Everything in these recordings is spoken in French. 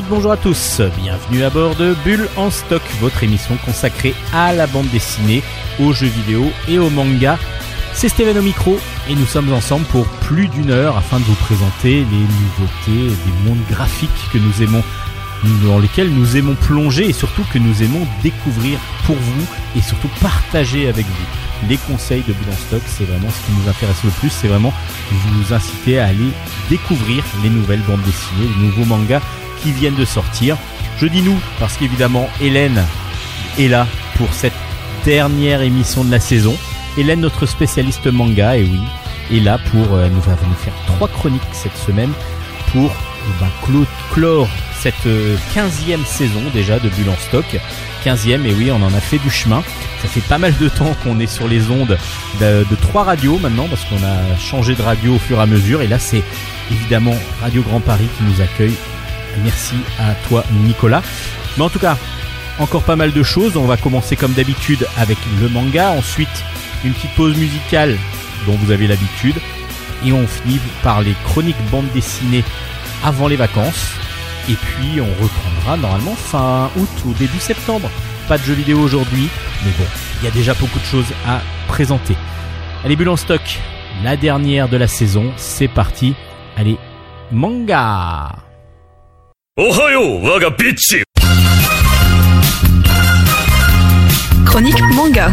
Bonjour à tous. Bienvenue à bord de Bulle en stock, votre émission consacrée à la bande dessinée, aux jeux vidéo et au manga. C'est Steven au micro et nous sommes ensemble pour plus d'une heure afin de vous présenter les nouveautés des mondes graphiques que nous aimons dans lesquels nous aimons plonger et surtout que nous aimons découvrir pour vous et surtout partager avec vous. Les conseils de Bulle en stock, c'est vraiment ce qui nous intéresse le plus, c'est vraiment vous inciter à aller découvrir les nouvelles bandes dessinées, les nouveaux mangas qui viennent de sortir. Je dis nous parce qu'évidemment Hélène est là pour cette dernière émission de la saison. Hélène, notre spécialiste manga, et oui, est là pour. Euh, nous faire trois chroniques cette semaine pour eh ben, clore cette 15e euh, saison déjà de Bulle en stock. 15e, et oui, on en a fait du chemin. Ça fait pas mal de temps qu'on est sur les ondes de, de trois radios maintenant, parce qu'on a changé de radio au fur et à mesure. Et là, c'est évidemment Radio Grand Paris qui nous accueille Merci à toi Nicolas. Mais en tout cas, encore pas mal de choses. On va commencer comme d'habitude avec le manga. Ensuite, une petite pause musicale dont vous avez l'habitude. Et on finit par les chroniques bande dessinées avant les vacances. Et puis on reprendra normalement fin août ou début septembre. Pas de jeux vidéo aujourd'hui, mais bon, il y a déjà beaucoup de choses à présenter. Allez, bulle en stock, la dernière de la saison, c'est parti. Allez, manga Chronique manga.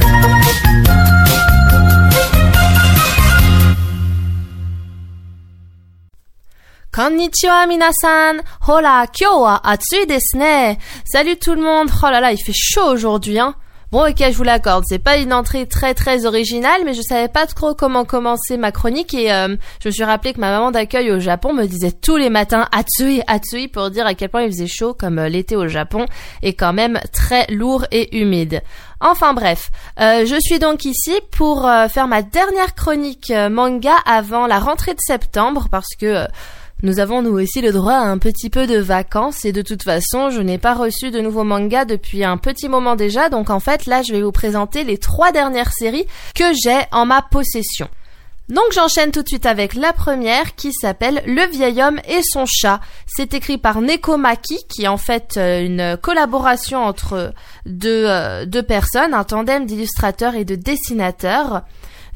Konnichiwa minasan. Hola, wa atsui. Salut tout le monde. Oh là là, il fait chaud aujourd'hui hein. Bon, ok, je vous l'accorde. C'est pas une entrée très très originale, mais je savais pas trop comment commencer ma chronique et euh, je me suis rappelé que ma maman d'accueil au Japon me disait tous les matins Atsui, Atsui pour dire à quel point il faisait chaud, comme euh, l'été au Japon est quand même très lourd et humide. Enfin bref, euh, je suis donc ici pour faire ma dernière chronique manga avant la rentrée de septembre parce que nous avons nous aussi le droit à un petit peu de vacances et de toute façon je n'ai pas reçu de nouveaux mangas depuis un petit moment déjà donc en fait là je vais vous présenter les trois dernières séries que j'ai en ma possession. Donc j'enchaîne tout de suite avec la première qui s'appelle Le vieil homme et son chat. C'est écrit par Neko Maki qui est en fait euh, une collaboration entre deux, euh, deux personnes, un tandem d'illustrateurs et de dessinateurs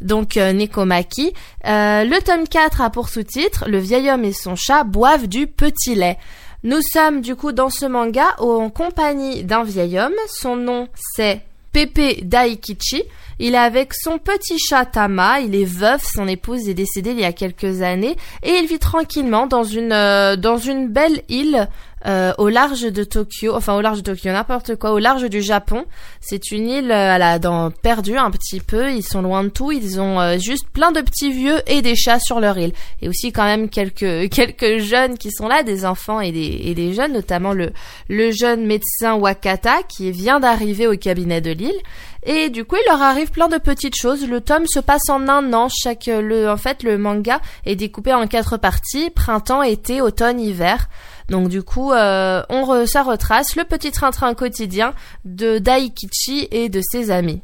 donc euh, Nekomaki. Euh, le tome 4 a pour sous-titre Le vieil homme et son chat boivent du petit lait. Nous sommes du coup dans ce manga en compagnie d'un vieil homme. Son nom c'est Pepe Daikichi. Il est avec son petit chat Tama, il est veuf, son épouse est décédée il y a quelques années. Et il vit tranquillement dans une euh, dans une belle île euh, au large de Tokyo, enfin au large de Tokyo, n'importe quoi, au large du Japon. C'est une île euh, à dans, perdue un petit peu, ils sont loin de tout, ils ont euh, juste plein de petits vieux et des chats sur leur île. Et aussi quand même quelques quelques jeunes qui sont là, des enfants et des, et des jeunes, notamment le, le jeune médecin Wakata qui vient d'arriver au cabinet de l'île. Et du coup, il leur arrive plein de petites choses. Le tome se passe en un an. Chaque, le, en fait, le manga est découpé en quatre parties printemps, été, automne, hiver. Donc du coup, euh, on ça retrace le petit train-train quotidien de Daikichi et de ses amis.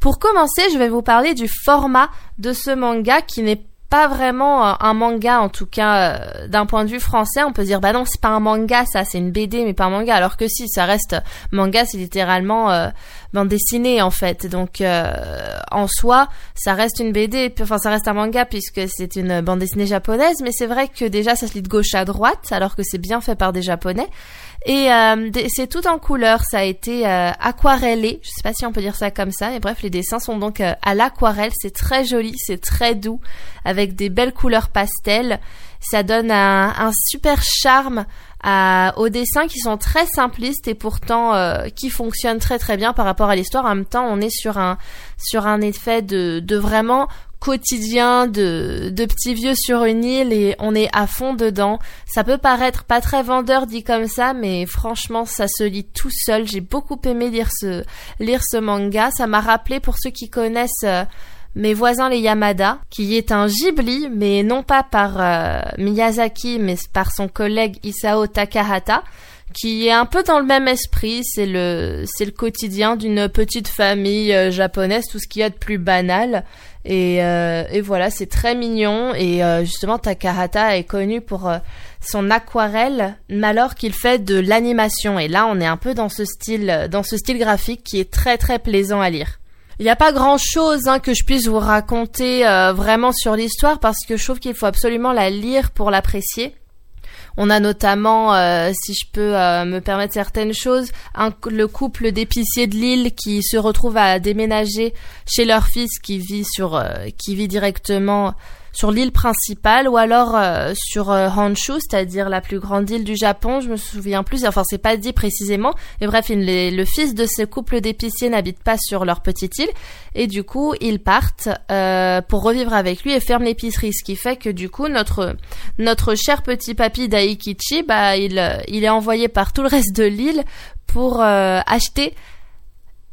Pour commencer, je vais vous parler du format de ce manga qui n'est pas vraiment euh, un manga en tout cas euh, d'un point de vue français on peut dire bah non c'est pas un manga ça c'est une BD mais pas un manga. Alors que si ça reste manga c'est littéralement euh, bande dessinée en fait. Donc en soi ça reste une BD enfin ça reste un manga puisque c'est une bande dessinée japonaise. Mais c'est vrai que déjà ça se lit de gauche à droite alors que c'est bien fait par des japonais et euh, c'est tout en couleur, ça a été euh, aquarellé, je sais pas si on peut dire ça comme ça, mais bref, les dessins sont donc euh, à l'aquarelle, c'est très joli, c'est très doux, avec des belles couleurs pastel. Ça donne un, super charme aux dessins qui sont très simplistes et pourtant qui fonctionnent très très bien par rapport à l'histoire. En même temps, on est sur un sur un effet de, de vraiment quotidien de, de petits vieux sur une île et on est à fond dedans. Ça peut paraître pas très vendeur dit comme ça, mais franchement, ça se lit tout seul. J'ai beaucoup aimé lire ce, lire ce manga. Ça m'a rappelé pour ceux qui connaissent euh, mes voisins les Yamada, qui est un Ghibli, mais non pas par euh, Miyazaki, mais par son collègue Isao Takahata qui est un peu dans le même esprit. C'est le, c'est le quotidien d'une petite famille euh, japonaise, tout ce qu'il y a de plus banal. Et, euh, et voilà, c'est très mignon. Et euh, justement, Takahata est connu pour son aquarelle, mais alors qu'il fait de l'animation. Et là, on est un peu dans ce style, dans ce style graphique qui est très très plaisant à lire. Il n'y a pas grand chose hein, que je puisse vous raconter vraiment sur l'histoire parce que je trouve qu'il faut absolument la lire pour l'apprécier. On a notamment, euh, si je peux euh, me permettre certaines choses, le couple d'épiciers de Lille qui se retrouve à déménager chez leur fils qui vit sur, euh, qui vit directement sur l'île principale ou alors euh, sur euh, Honshu, c'est-à-dire la plus grande île du Japon. Je me souviens plus, enfin c'est pas dit précisément. Mais bref, le fils de ce couple d'épiciers n'habite pas sur leur petite île et du coup ils partent euh, pour revivre avec lui et ferment l'épicerie, ce qui fait que du coup notre cher petit papy Daikichi, bah il est envoyé par tout le reste de l'île pour acheter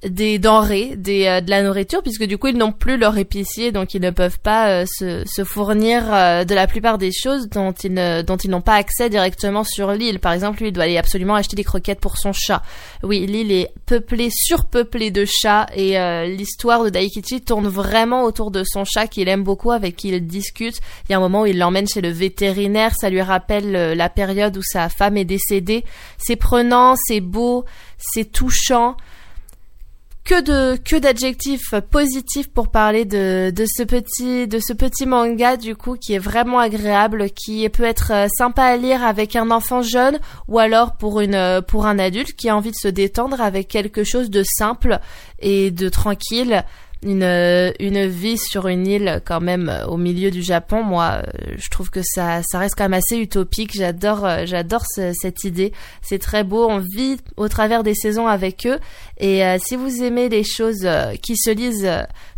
des denrées, des, euh, de la nourriture, puisque du coup ils n'ont plus leur épicier, donc ils ne peuvent pas euh, se, se, fournir euh, de la plupart des choses dont ils ne, dont ils n'ont pas accès directement sur l'île. Par exemple, lui il doit aller absolument acheter des croquettes pour son chat. Oui, l'île est peuplée, surpeuplée de chats, et l'histoire de Daikichi tourne vraiment autour de son chat qu'il aime beaucoup, avec qui il discute. Il y a un moment où il l'emmène chez le vétérinaire, ça lui rappelle la période où sa femme est décédée. C'est prenant, c'est beau, c'est touchant que de que d'adjectifs positifs pour parler de, de ce petit de ce petit manga du coup qui est vraiment agréable qui peut être euh, sympa à lire avec un enfant jeune ou alors pour une euh, pour un adulte qui a envie de se détendre avec quelque chose de simple et de tranquille une, euh, une vie sur une île quand même euh, au milieu du Japon, moi, euh, je trouve que ça, ça reste quand même assez utopique. J'adore, j'adore cette idée. C'est très beau. On vit au travers des saisons avec eux. Et si vous aimez les choses qui se lisent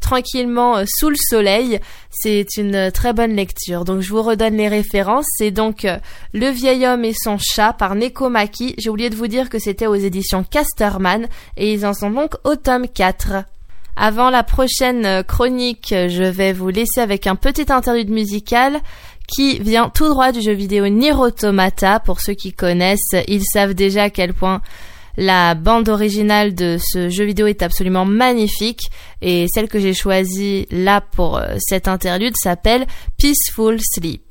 tranquillement sous le soleil, c'est une très bonne lecture. Donc je vous redonne les références. C'est donc Le vieil homme et son chat par Nekomaki. J'ai oublié de vous dire que c'était aux éditions Casterman et ils en sont donc au tome 4. Avant la prochaine chronique, je vais vous laisser avec un petit interlude musical qui vient tout droit du jeu vidéo Nier Automata. Pour ceux qui connaissent, ils savent déjà à quel point la bande originale de ce jeu vidéo est absolument magnifique et celle que j'ai choisie là pour euh, cet interlude s'appelle Peaceful Sleep.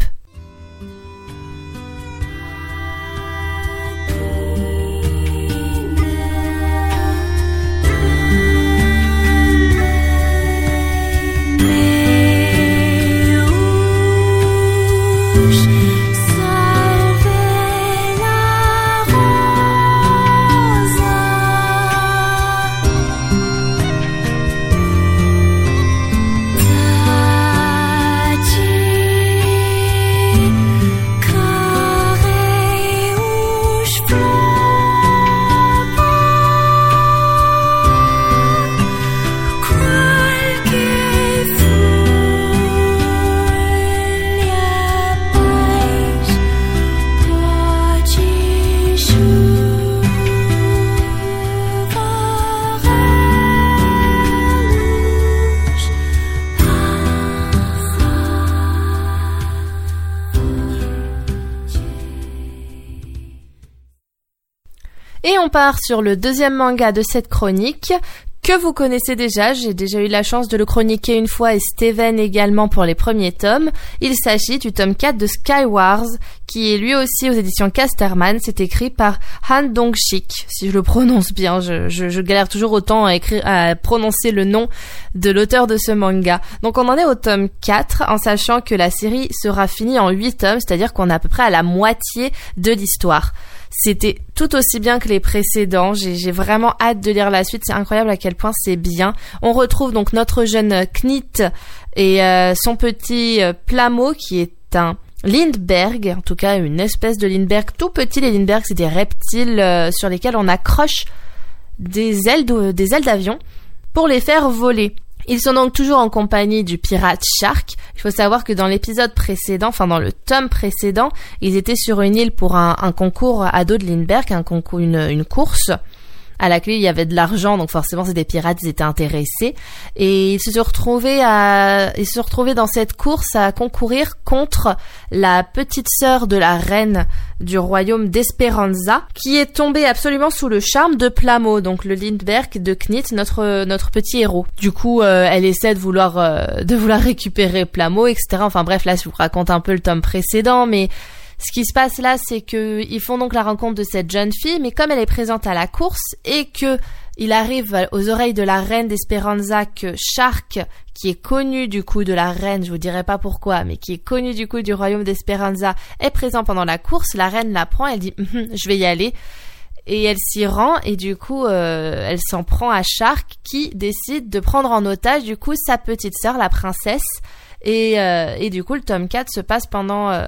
Part sur le deuxième manga de cette chronique que vous connaissez déjà, j'ai déjà eu la chance de le chroniquer une fois et Steven également pour les premiers tomes. Il s'agit du tome 4 de Skywars, qui est lui aussi aux éditions Casterman. C'est écrit par Han Dong-shik, si je le prononce bien. Je, je, galère toujours autant à, écrire, à prononcer le nom de l'auteur de ce manga. Donc on en est au tome 4, en sachant que la série sera finie en 8 tomes, c'est-à-dire qu'on est à peu près à la moitié de l'histoire. C'était tout aussi bien que les précédents. J'ai vraiment hâte de lire la suite. C'est incroyable à quel point c'est bien. On retrouve donc notre jeune Knit et euh, son petit euh, Plamo qui est un Lindbergh, en tout cas une espèce de Lindbergh tout petit. Les Lindbergh, c'est des reptiles euh, sur lesquels on accroche des ailes d'avion pour les faire voler. Ils sont donc toujours en compagnie du pirate Shark. Il faut savoir que dans l'épisode précédent, enfin dans le tome précédent, ils étaient sur une île pour un, concours à dos de Lindbergh, un concours, une, une course À la clé, il y avait de l'argent, donc forcément, c'est des pirates, ils étaient intéressés. Et ils se sont retrouvés à, ils se sont retrouvés dans cette course à concourir contre la petite sœur de la reine du royaume d'Esperanza, qui est tombée absolument sous le charme de Plamo, donc le Lindbergh de Knit, notre, notre petit héros. Du coup, euh, elle essaie de vouloir, euh, de vouloir récupérer Plamo, etc. Enfin bref, là, je vous raconte un peu le tome précédent, mais ce qui se passe là, c'est que ils font donc la rencontre de cette jeune fille, mais comme elle est présente à la course et que il arrive aux oreilles de la reine d'Esperanza que Shark, qui est connu du coup de la reine, je vous dirai pas pourquoi, mais qui est connu du coup du royaume d'Esperanza, est présent pendant la course. La reine la prend, elle dit hum, je vais y aller. Et elle s'y rend et du coup euh, elle s'en prend à Shark qui décide de prendre en otage du coup sa petite sœur la princesse et, euh, et du coup, le tome 4 se passe pendant, euh,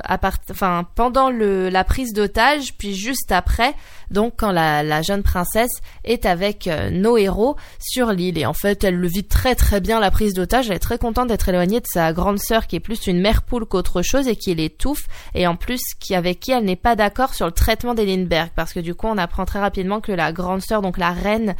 enfin, pendant la prise d'otage, puis juste après, donc quand la, jeune princesse est avec euh, nos héros sur l'île. Et en fait, elle le vit très très bien la prise d'otage. Elle est très contente d'être éloignée de sa grande sœur qui est plus une mère poule qu'autre chose et qui l'étouffe. Et en plus, qui avec qui elle n'est pas d'accord sur le traitement des Lindbergh. Parce que du coup, on apprend très rapidement que la grande sœur, donc la reine,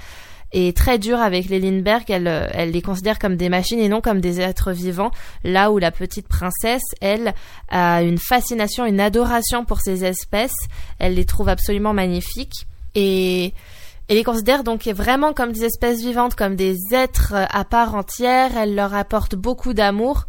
est très dure avec les Lindbergh. Elle, euh, elle les considère comme des machines et non comme des êtres vivants. Là où la petite princesse, elle, a une fascination, une adoration pour ces espèces. Elle les trouve absolument magnifiques. Et elle les considère donc vraiment comme des espèces vivantes, comme des êtres à part entière. Elle leur apporte beaucoup d'amour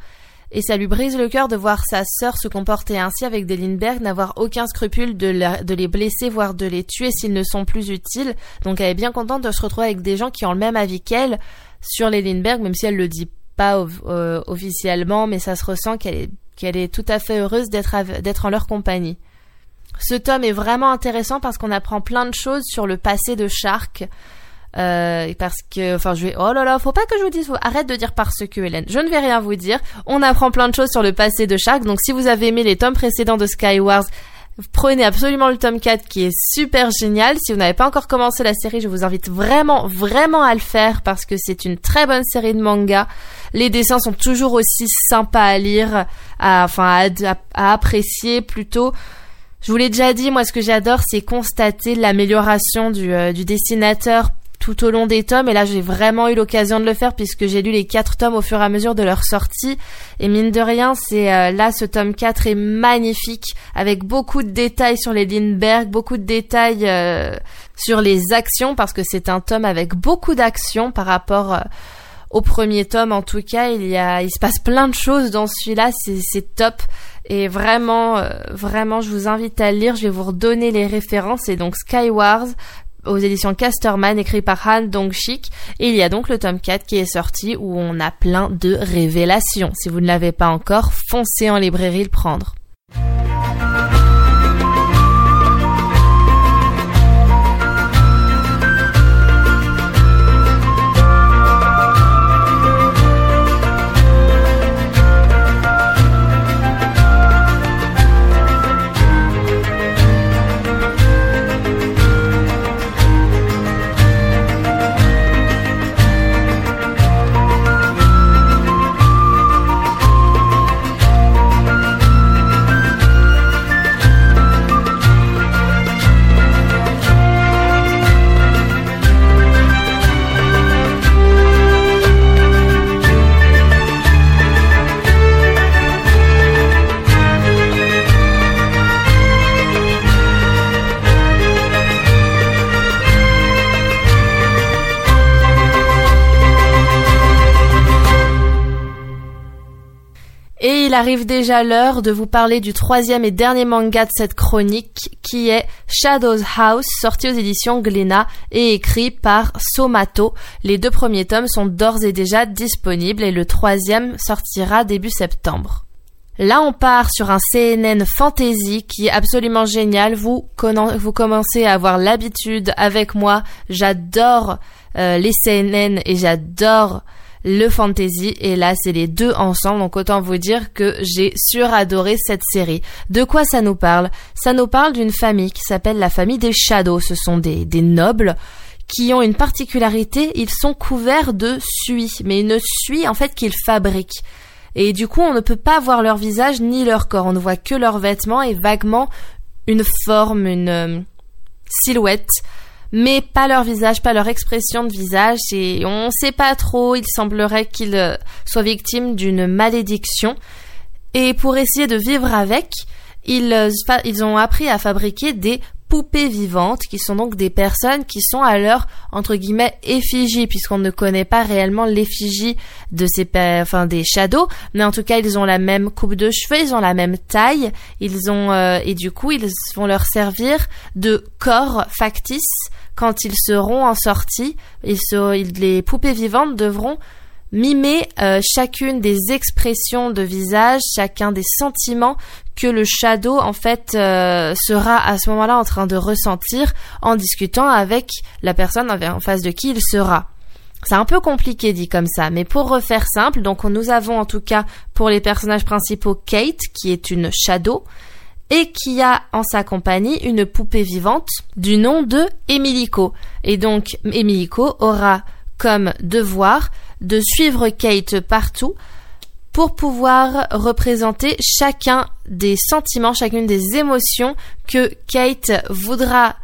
et ça lui brise le cœur de voir sa sœur se comporter ainsi avec des Lindbergh, n'avoir aucun scrupule de, les blesser, voire de les tuer s'ils ne sont plus utiles. Donc elle est bien contente de se retrouver avec des gens qui ont le même avis qu'elle sur les Lindbergh, même si elle le dit pas euh, officiellement, mais ça se ressent qu'elle est, tout à fait heureuse d'être en leur compagnie. Ce tome est vraiment intéressant parce qu'on apprend plein de choses sur le passé de Shark, euh, parce que, enfin, je vais, oh là là, faut pas que je vous dise, arrête de dire parce que, Hélène. Je ne vais rien vous dire. On apprend plein de choses sur le passé de Shark. Donc, si vous avez aimé les tomes précédents de Skywars, prenez absolument le tome 4 qui est super génial. Si vous n'avez pas encore commencé la série, je vous invite vraiment, vraiment à le faire parce que c'est une très bonne série de manga. Les dessins sont toujours aussi sympas à lire, à, enfin, à, apprécier plutôt. Je vous l'ai déjà dit, moi ce que j'adore c'est constater l'amélioration du, euh, du dessinateur tout au long des tomes et là j'ai vraiment eu l'occasion de le faire puisque j'ai lu les quatre tomes au fur et à mesure de leur sortie. Et mine de rien c'est euh, là ce tome 4 est magnifique avec beaucoup de détails sur les Lindbergh, beaucoup de détails euh, sur les actions parce que c'est un tome avec beaucoup d'actions par rapport euh, au premier tome. En tout cas il y a il se passe plein de choses dans celui-là c'est top. Et vraiment vraiment je vous invite à lire je vais vous redonner les références. C'est donc Skywars aux éditions Casterman, écrit par Han Dong-shik. Et il y a donc le tome 4 qui est sorti où on a plein de révélations. Si vous ne l'avez pas encore, foncez en librairie le prendre. Il arrive déjà l'heure de vous parler du troisième et dernier manga de cette chronique, qui est Shadows House, sorti aux éditions Glénat et écrit par Somato. Les deux premiers tomes sont d'ores et déjà disponibles et le troisième sortira début septembre. Là, on part sur un CNN fantasy qui est absolument génial. Vous, commencez à avoir l'habitude avec moi. J'adore euh, les CNN et j'adore le fantasy et là c'est les deux ensemble donc autant vous dire que j'ai suradoré cette série. De quoi ça nous parle? Ça nous parle d'une famille qui s'appelle la famille des Shadows. Ce sont des, des nobles qui ont une particularité, ils sont couverts de suie, mais une suie en fait qu'ils fabriquent. Et du coup, on ne peut pas voir leur visage ni leur corps, on ne voit que leurs vêtements et vaguement une forme, une euh, silhouette mais pas leur visage, pas leur expression de visage, et on sait pas trop, il semblerait qu'ils euh, soient victimes d'une malédiction. Et pour essayer de vivre avec, ils, euh, ils ont appris à fabriquer des poupées vivantes, qui sont donc des personnes qui sont à leur entre guillemets effigie, puisqu'on ne connaît pas réellement l'effigie de ces, enfin des shadows, mais en tout cas ils ont la même coupe de cheveux, ils ont la même taille, ils ont euh, et du coup ils vont leur servir de corps factice quand ils seront en sortie. Ils les poupées vivantes devront mimer euh, chacune des expressions de visage, chacun des sentiments que le shadow en fait euh, sera à ce moment-là en train de ressentir en discutant avec la personne en face de qui il sera. C'est un peu compliqué dit comme ça, mais pour refaire simple, donc nous avons en tout cas pour les personnages principaux Kate qui est une shadow et qui a en sa compagnie une poupée vivante du nom de Emiliko. Et donc Emiliko aura comme devoir de suivre Kate partout pour pouvoir représenter chacun des sentiments, chacune des émotions que Kate voudra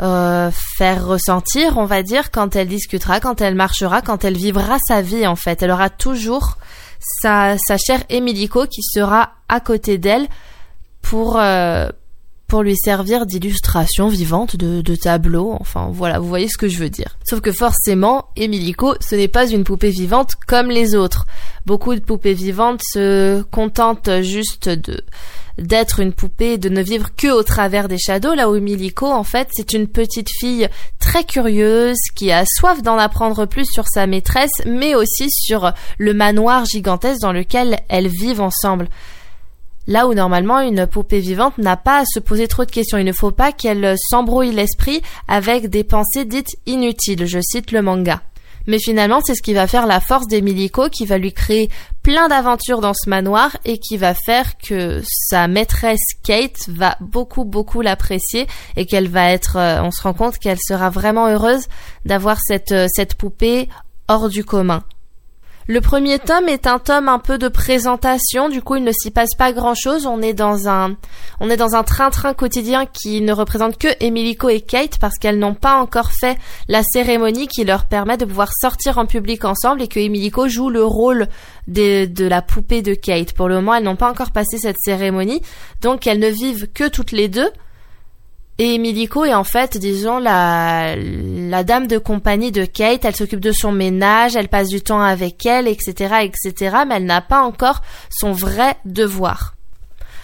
euh, faire ressentir, on va dire, quand elle discutera, quand elle marchera, quand elle vivra sa vie en fait. Elle aura toujours sa, chère Emilico qui sera à côté d'elle pour, euh, pour lui servir d'illustration vivante, de, tableau, enfin voilà, vous voyez ce que je veux dire. Sauf que forcément, Emilico, ce n'est pas une poupée vivante comme les autres. Beaucoup de poupées vivantes se contentent juste de d'être une poupée, de ne vivre que au travers des shadows, là où Emilico, en fait, c'est une petite fille très curieuse, qui a soif d'en apprendre plus sur sa maîtresse, mais aussi sur le manoir gigantesque dans lequel elles vivent ensemble. Là où normalement une poupée vivante n'a pas à se poser trop de questions. Il ne faut pas qu'elle s'embrouille l'esprit avec des pensées dites inutiles. Je cite le manga. Mais finalement, c'est ce qui va faire la force d'Emiliko, qui va lui créer plein d'aventures dans ce manoir et qui va faire que sa maîtresse Kate va beaucoup beaucoup l'apprécier et qu'elle va être, euh, on se rend compte qu'elle sera vraiment heureuse d'avoir cette, euh, cette poupée hors du commun. Le premier tome est un tome un peu de présentation, du coup il ne s'y passe pas grand chose. On est dans un, on est dans un train-train quotidien qui ne représente que Emilico et Kate parce qu'elles n'ont pas encore fait la cérémonie qui leur permet de pouvoir sortir en public ensemble et que Emilico joue le rôle de, de la poupée de Kate. Pour le moment, elles n'ont pas encore passé cette cérémonie, donc elles ne vivent que toutes les deux. Et Emilico est en fait, disons, la, la dame de compagnie de Kate. Elle s'occupe de son ménage, elle passe du temps avec elle, etc., etc. Mais elle n'a pas encore son vrai devoir.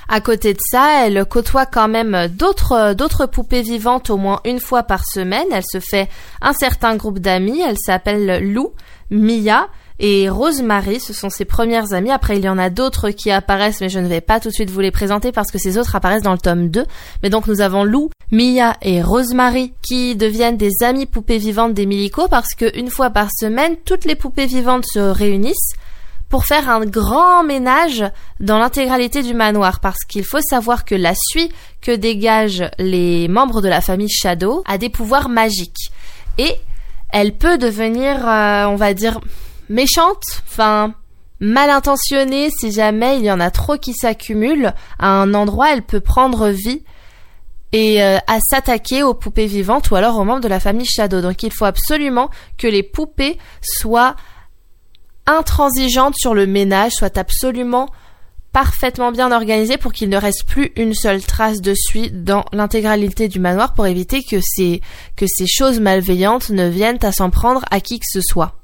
À côté de ça, elle côtoie quand même d'autres d'autres poupées vivantes au moins une fois par semaine. Elle se fait un certain groupe d'amis. Elle s'appelle Lou, Mia et Rosemary, ce sont ses premières amies. Après, il y en a d'autres qui apparaissent, mais je ne vais pas tout de suite vous les présenter parce que ces autres apparaissent dans le tome 2. Mais donc, nous avons Lou, Mia et Rosemary qui deviennent des amies poupées vivantes d'Emilico parce que une fois par semaine, toutes les poupées vivantes se réunissent pour faire un grand ménage dans l'intégralité du manoir parce qu'il faut savoir que la suie que dégagent les membres de la famille Shadow a des pouvoirs magiques et elle peut devenir, euh, on va dire, méchante, enfin mal intentionnée si jamais il y en a trop qui s'accumulent à un endroit, elle peut prendre vie et euh, à s'attaquer aux poupées vivantes ou alors aux membres de la famille Shadow. Donc il faut absolument que les poupées soient intransigeantes sur le ménage, soient absolument parfaitement bien organisées pour qu'il ne reste plus une seule trace de suie dans l'intégralité du manoir pour éviter que ces, que ces choses malveillantes ne viennent à s'en prendre à qui que ce soit.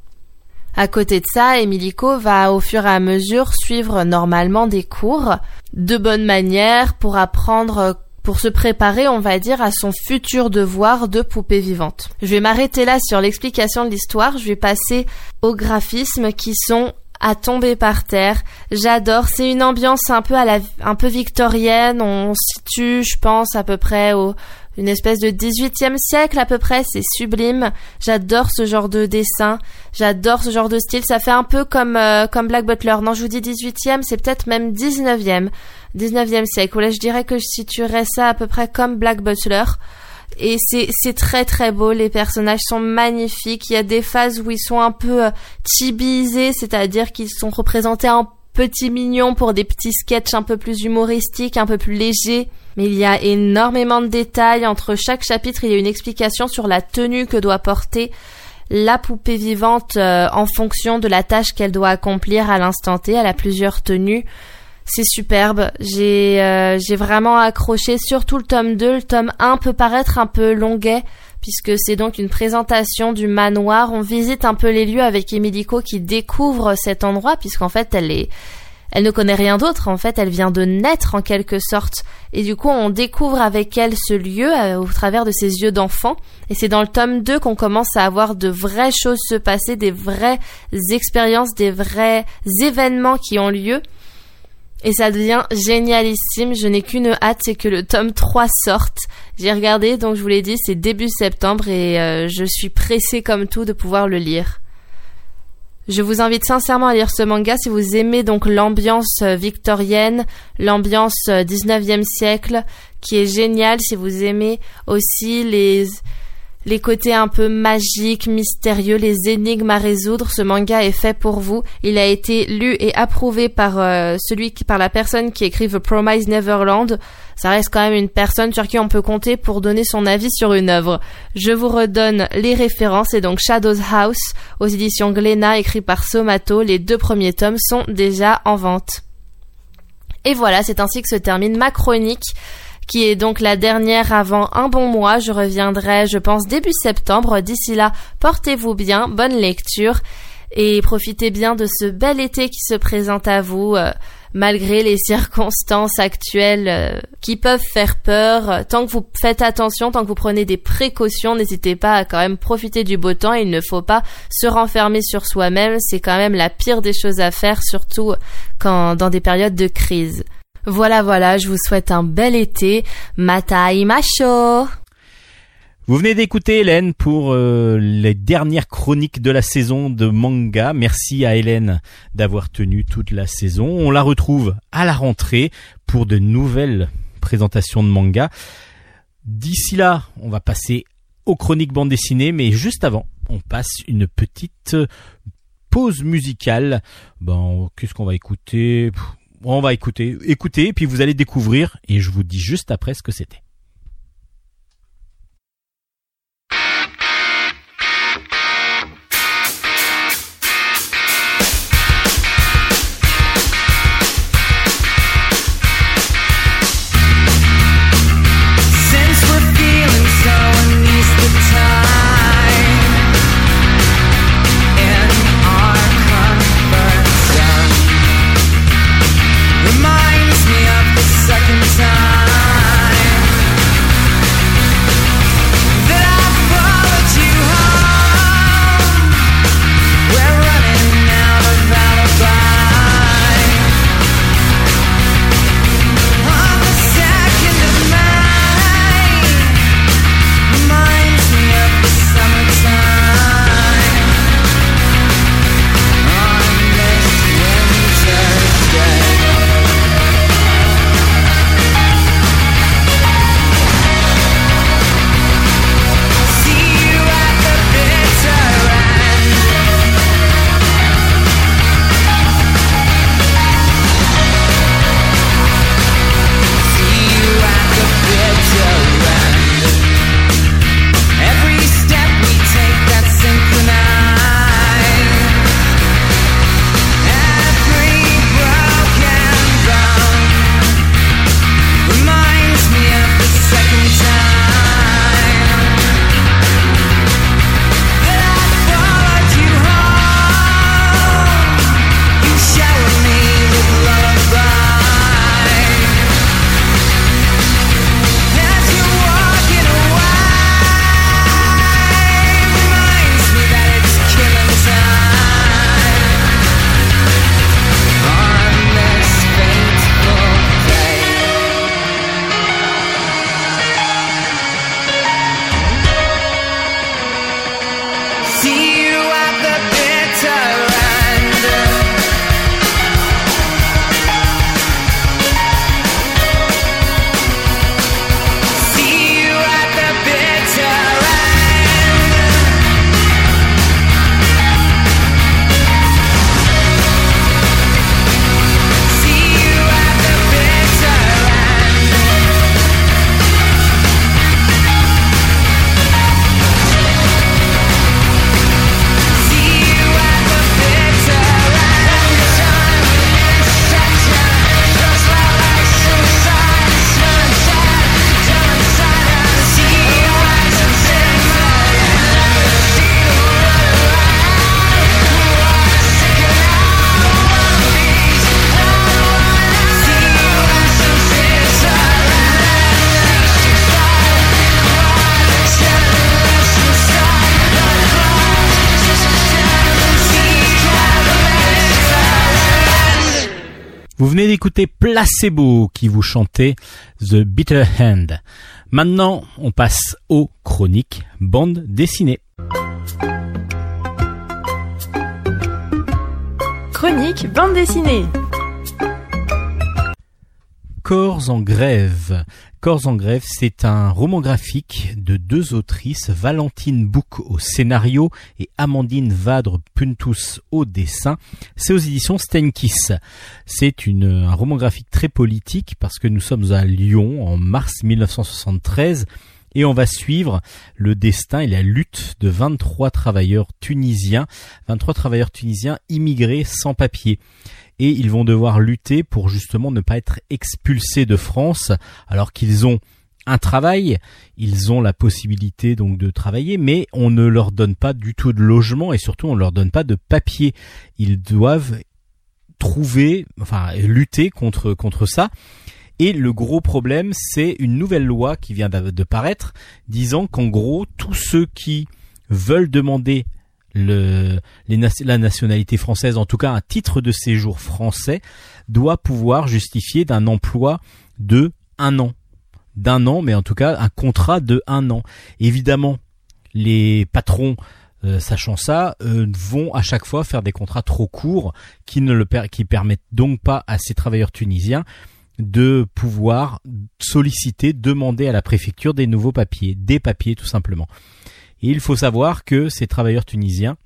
À côté de ça, Emilico va au fur et à mesure suivre normalement des cours de bonne manière pour apprendre pour se préparer, on va dire, à son futur devoir de poupée vivante. Je vais m'arrêter là sur l'explication de l'histoire, je vais passer aux graphismes qui sont à tomber par terre. J'adore, c'est une ambiance un peu à la un peu victorienne, on situe je pense à peu près au une espèce de 18e siècle à peu près, c'est sublime. J'adore ce genre de dessin, j'adore ce genre de style, ça fait un peu comme euh, comme Black Butler. Non, je vous dis 18e, c'est peut-être même 19e. 19e siècle. Là, je dirais que je situerais ça à peu près comme Black Butler. Et c'est, c'est très très beau, les personnages sont magnifiques. Il y a des phases où ils sont un peu euh, c'est-à-dire qu'ils sont représentés un petit mignon pour des petits sketchs un peu plus humoristiques, un peu plus légers. Mais il y a énormément de détails. Entre chaque chapitre, il y a une explication sur la tenue que doit porter la poupée vivante euh, en fonction de la tâche qu'elle doit accomplir à l'instant T. Elle a plusieurs tenues. C'est superbe. J'ai euh, j'ai vraiment accroché surtout le tome 2. Le tome 1 peut paraître un peu longuet puisque c'est donc une présentation du manoir. On visite un peu les lieux avec Emiliko qui découvre cet endroit puisqu'en fait elle est elle ne connaît rien d'autre, en fait, elle vient de naître en quelque sorte. Et du coup, on découvre avec elle ce lieu euh, au travers de ses yeux d'enfant. Et c'est dans le tome 2 qu'on commence à avoir de vraies choses se passer, des vraies expériences, des vrais événements qui ont lieu. Et ça devient génialissime. Je n'ai qu'une hâte, c'est que le tome 3 sorte. J'ai regardé, donc je vous l'ai dit, c'est début septembre et euh, je suis pressée comme tout de pouvoir le lire. Je vous invite sincèrement à lire ce manga si vous aimez donc l'ambiance euh, victorienne, l'ambiance 19e euh, siècle, qui est géniale, si vous aimez aussi les, les côtés un peu magiques, mystérieux, les énigmes à résoudre, ce manga est fait pour vous. Il a été lu et approuvé par euh, celui par la personne qui écrit The Promise Neverland ça reste quand même une personne sur qui on peut compter pour donner son avis sur une œuvre. Je vous redonne les références et donc Shadows House aux éditions Glénat écrit par Somato. Les deux premiers tomes sont déjà en vente. Et voilà, c'est ainsi que se termine ma chronique qui est donc la dernière avant un bon mois. Je reviendrai, je pense, début septembre. D'ici là, portez-vous bien, bonne lecture et profitez bien de ce bel été qui se présente à vous. Malgré les circonstances actuelles euh, qui peuvent faire peur. Tant que vous faites attention, tant que vous prenez des précautions, n'hésitez pas à quand même profiter du beau temps. Il ne faut pas se renfermer sur soi-même. C'est quand même la pire des choses à faire, surtout quand dans des périodes de crise. Voilà, voilà, je vous souhaite un bel été. Matai macho! Vous venez d'écouter Hélène pour euh, les dernières chroniques de la saison de manga. Merci à Hélène d'avoir tenu toute la saison. On la retrouve à la rentrée pour de nouvelles présentations de manga. D'ici là, on va passer aux chroniques bande dessinée, mais juste avant, on passe une petite pause musicale. Bon, qu'est-ce qu'on va écouter? On va écouter, écouter, puis vous allez découvrir, et je vous dis juste après ce que c'était. Placebo qui vous chantait The Bitter Hand. Maintenant, on passe aux chroniques bande dessinée. Chronique bande dessinée. Corps en grève. Corps en grève, c'est un roman graphique de deux autrices, Valentine Bouc au scénario et Amandine Vadre Puntus au dessin. C'est aux éditions Stenkis. C'est un roman graphique très politique parce que nous sommes à Lyon en mars 1973 et on va suivre le destin et la lutte de 23 travailleurs tunisiens, 23 travailleurs tunisiens immigrés sans papier et ils vont devoir lutter pour justement ne pas être expulsés de France alors qu'ils ont un travail, ils ont la possibilité donc de travailler, mais on ne leur donne pas du tout de logement et surtout on ne leur donne pas de papier. Ils doivent trouver, enfin lutter contre contre ça. Et le gros problème, c'est une nouvelle loi qui vient de paraître, disant qu'en gros, tous ceux qui veulent demander la nationalité française, en tout cas un titre de séjour français, doit pouvoir justifier d'un emploi de un an. D'un an, mais en tout cas un contrat de un an. Évidemment, les patrons euh, sachant ça, euh, vont à chaque fois faire des contrats trop courts qui ne le qui permettent donc pas à ces travailleurs tunisiens de pouvoir solliciter, demander à la préfecture des nouveaux papiers, des papiers tout simplement. Et il faut savoir que ces travailleurs tunisiens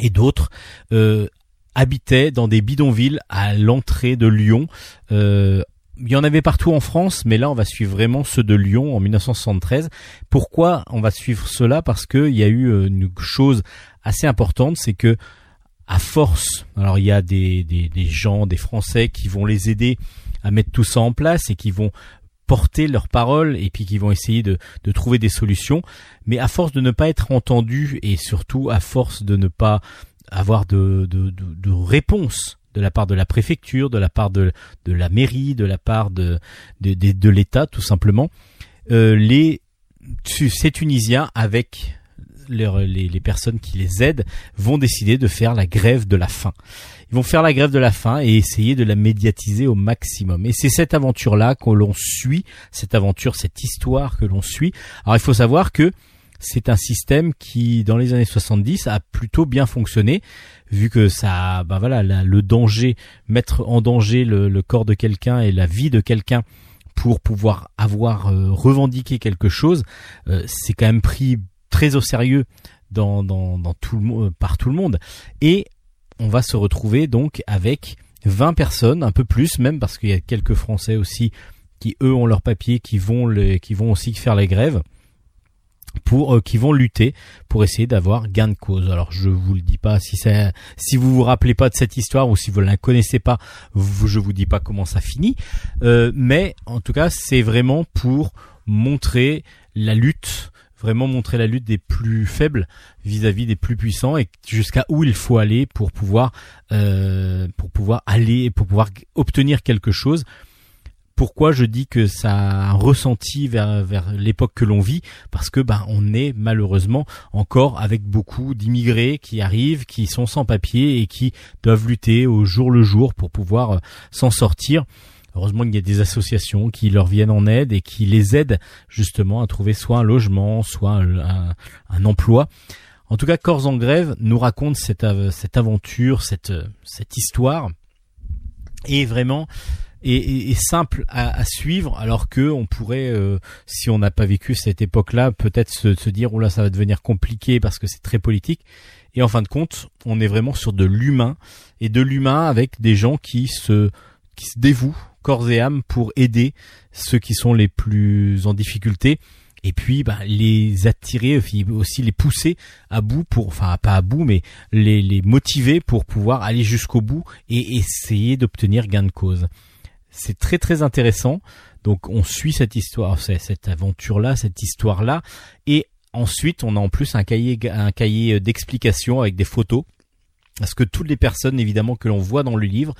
et d'autres euh, habitaient dans des bidonvilles à l'entrée de Lyon. Euh, il y en avait partout en France, mais là on va suivre vraiment ceux de Lyon en 1973. Pourquoi on va suivre cela? Parce qu'il y a eu euh, une chose assez importante, c'est que à force, alors il y a des, gens, des Français qui vont les aider à mettre tout ça en place et qui vont porter leurs paroles et puis qui vont essayer de, trouver des solutions. Mais à force de ne pas être entendus et surtout à force de ne pas avoir de, de, de, réponse de la part de la préfecture, de la part de, la mairie, de la part de, l'État tout simplement, euh, les ces Tunisiens avec les personnes qui les aident vont décider de faire la grève de la faim. Ils vont faire la grève de la faim et essayer de la médiatiser au maximum. Et c'est cette aventure-là que l'on suit, cette aventure, cette histoire que l'on suit. Alors il faut savoir que c'est un système qui, dans les années 70, a plutôt bien fonctionné, vu que ça, ben voilà, le danger, mettre en danger le, corps de quelqu'un et la vie de quelqu'un pour pouvoir avoir euh, revendiqué quelque chose, euh, c'est quand même pris très au sérieux dans, tout le, par tout le monde. Et on va se retrouver donc avec 20 personnes, un peu plus même, parce qu'il y a quelques Français aussi qui eux ont leur papier, qui vont qui vont aussi faire les grèves pour euh, qui vont lutter pour essayer d'avoir gain de cause. Alors je vous le dis pas si c'est si vous vous rappelez pas de cette histoire ou si vous ne la connaissez pas, je vous dis pas comment ça finit, euh, mais en tout cas c'est vraiment pour montrer la lutte vraiment montrer la lutte des plus faibles vis-à-vis des plus puissants et jusqu'à où il faut aller pour pouvoir euh, pour pouvoir aller pour pouvoir obtenir quelque chose. Pourquoi je dis que ça a un ressenti vers, vers l'époque que l'on vit? Parce que ben on est malheureusement encore avec beaucoup d'immigrés qui arrivent qui sont sans papier et qui doivent lutter au jour le jour pour pouvoir euh, s'en sortir Heureusement qu'il y a des associations qui leur viennent en aide et qui les aident justement à trouver soit un logement, soit un, emploi. En tout cas, Corps en grève nous raconte cette, cette aventure, cette, cette histoire, et vraiment est, simple à, suivre, alors que on pourrait, euh, si on n'a pas vécu cette époque-là, peut-être se, se dire oh là ça va devenir compliqué parce que c'est très politique. Et en fin de compte, on est vraiment sur de l'humain et de l'humain avec des gens qui se qui se dévouent corps et âme pour aider ceux qui sont les plus en difficulté. Et puis bah, les attirer aussi les pousser à bout pour enfin pas à bout mais les, motiver pour pouvoir aller jusqu'au bout et essayer d'obtenir gain de cause. C'est très très intéressant. Donc on suit cette histoire cette aventure là cette histoire là et ensuite on a en plus un cahier un cahier d'explication avec des photos. Parce que toutes les personnes évidemment que l'on voit dans le livre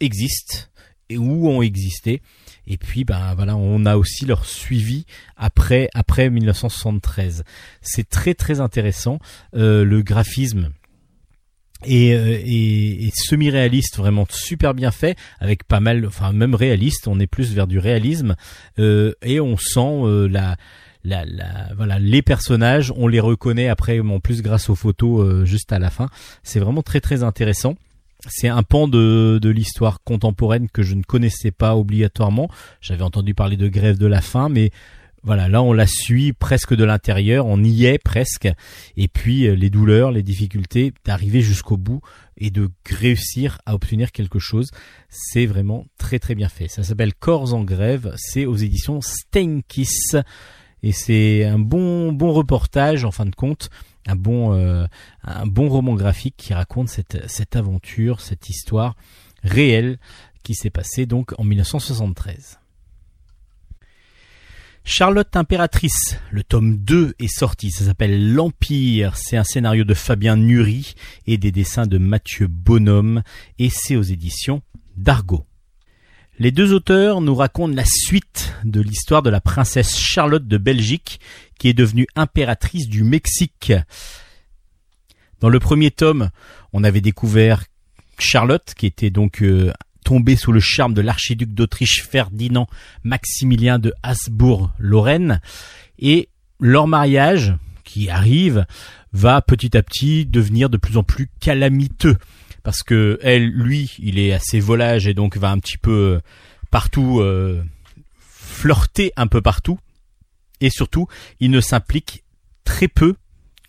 existent où ont existé. Et puis, ben voilà, on a aussi leur suivi après après 1973. C'est très très intéressant. Euh, le graphisme et, euh, et, semi-réaliste vraiment super bien fait avec pas mal enfin même réaliste on est plus vers du réalisme euh, et on sent la, la, la voilà les personnages on les reconnaît après en plus grâce aux photos juste à la fin c'est vraiment très très intéressant c'est un pan de, l'histoire contemporaine que je ne connaissais pas obligatoirement. J'avais entendu parler de grève de la faim, mais voilà, là on la suit presque de l'intérieur, on y est presque, et puis euh, les douleurs, les difficultés d'arriver jusqu'au bout et de réussir à obtenir quelque chose, c'est vraiment très très bien fait. Ça s'appelle Corps en grève, c'est aux éditions Steinkiss, et c'est un bon bon reportage en fin de compte, un bon euh, un bon roman graphique qui raconte cette cette aventure, cette histoire réelle qui s'est passée donc en 1973. Charlotte Impératrice, le tome 2 est sorti, ça s'appelle L'Empire, c'est un scénario de Fabien Nury et des dessins de Mathieu Bonhomme et c'est aux éditions d'Argo. Les deux auteurs nous racontent la suite de l'histoire de la princesse Charlotte de Belgique qui est devenue impératrice du Mexique. Dans le premier tome, on avait découvert Charlotte qui était donc euh, tombé sous le charme de l'archiduc d'Autriche Ferdinand Maximilien de Habsbourg-Lorraine et leur mariage qui arrive va petit à petit devenir de plus en plus calamiteux parce que elle lui il est assez volage et donc va un petit peu partout euh, flirter un peu partout et surtout il ne s'implique très peu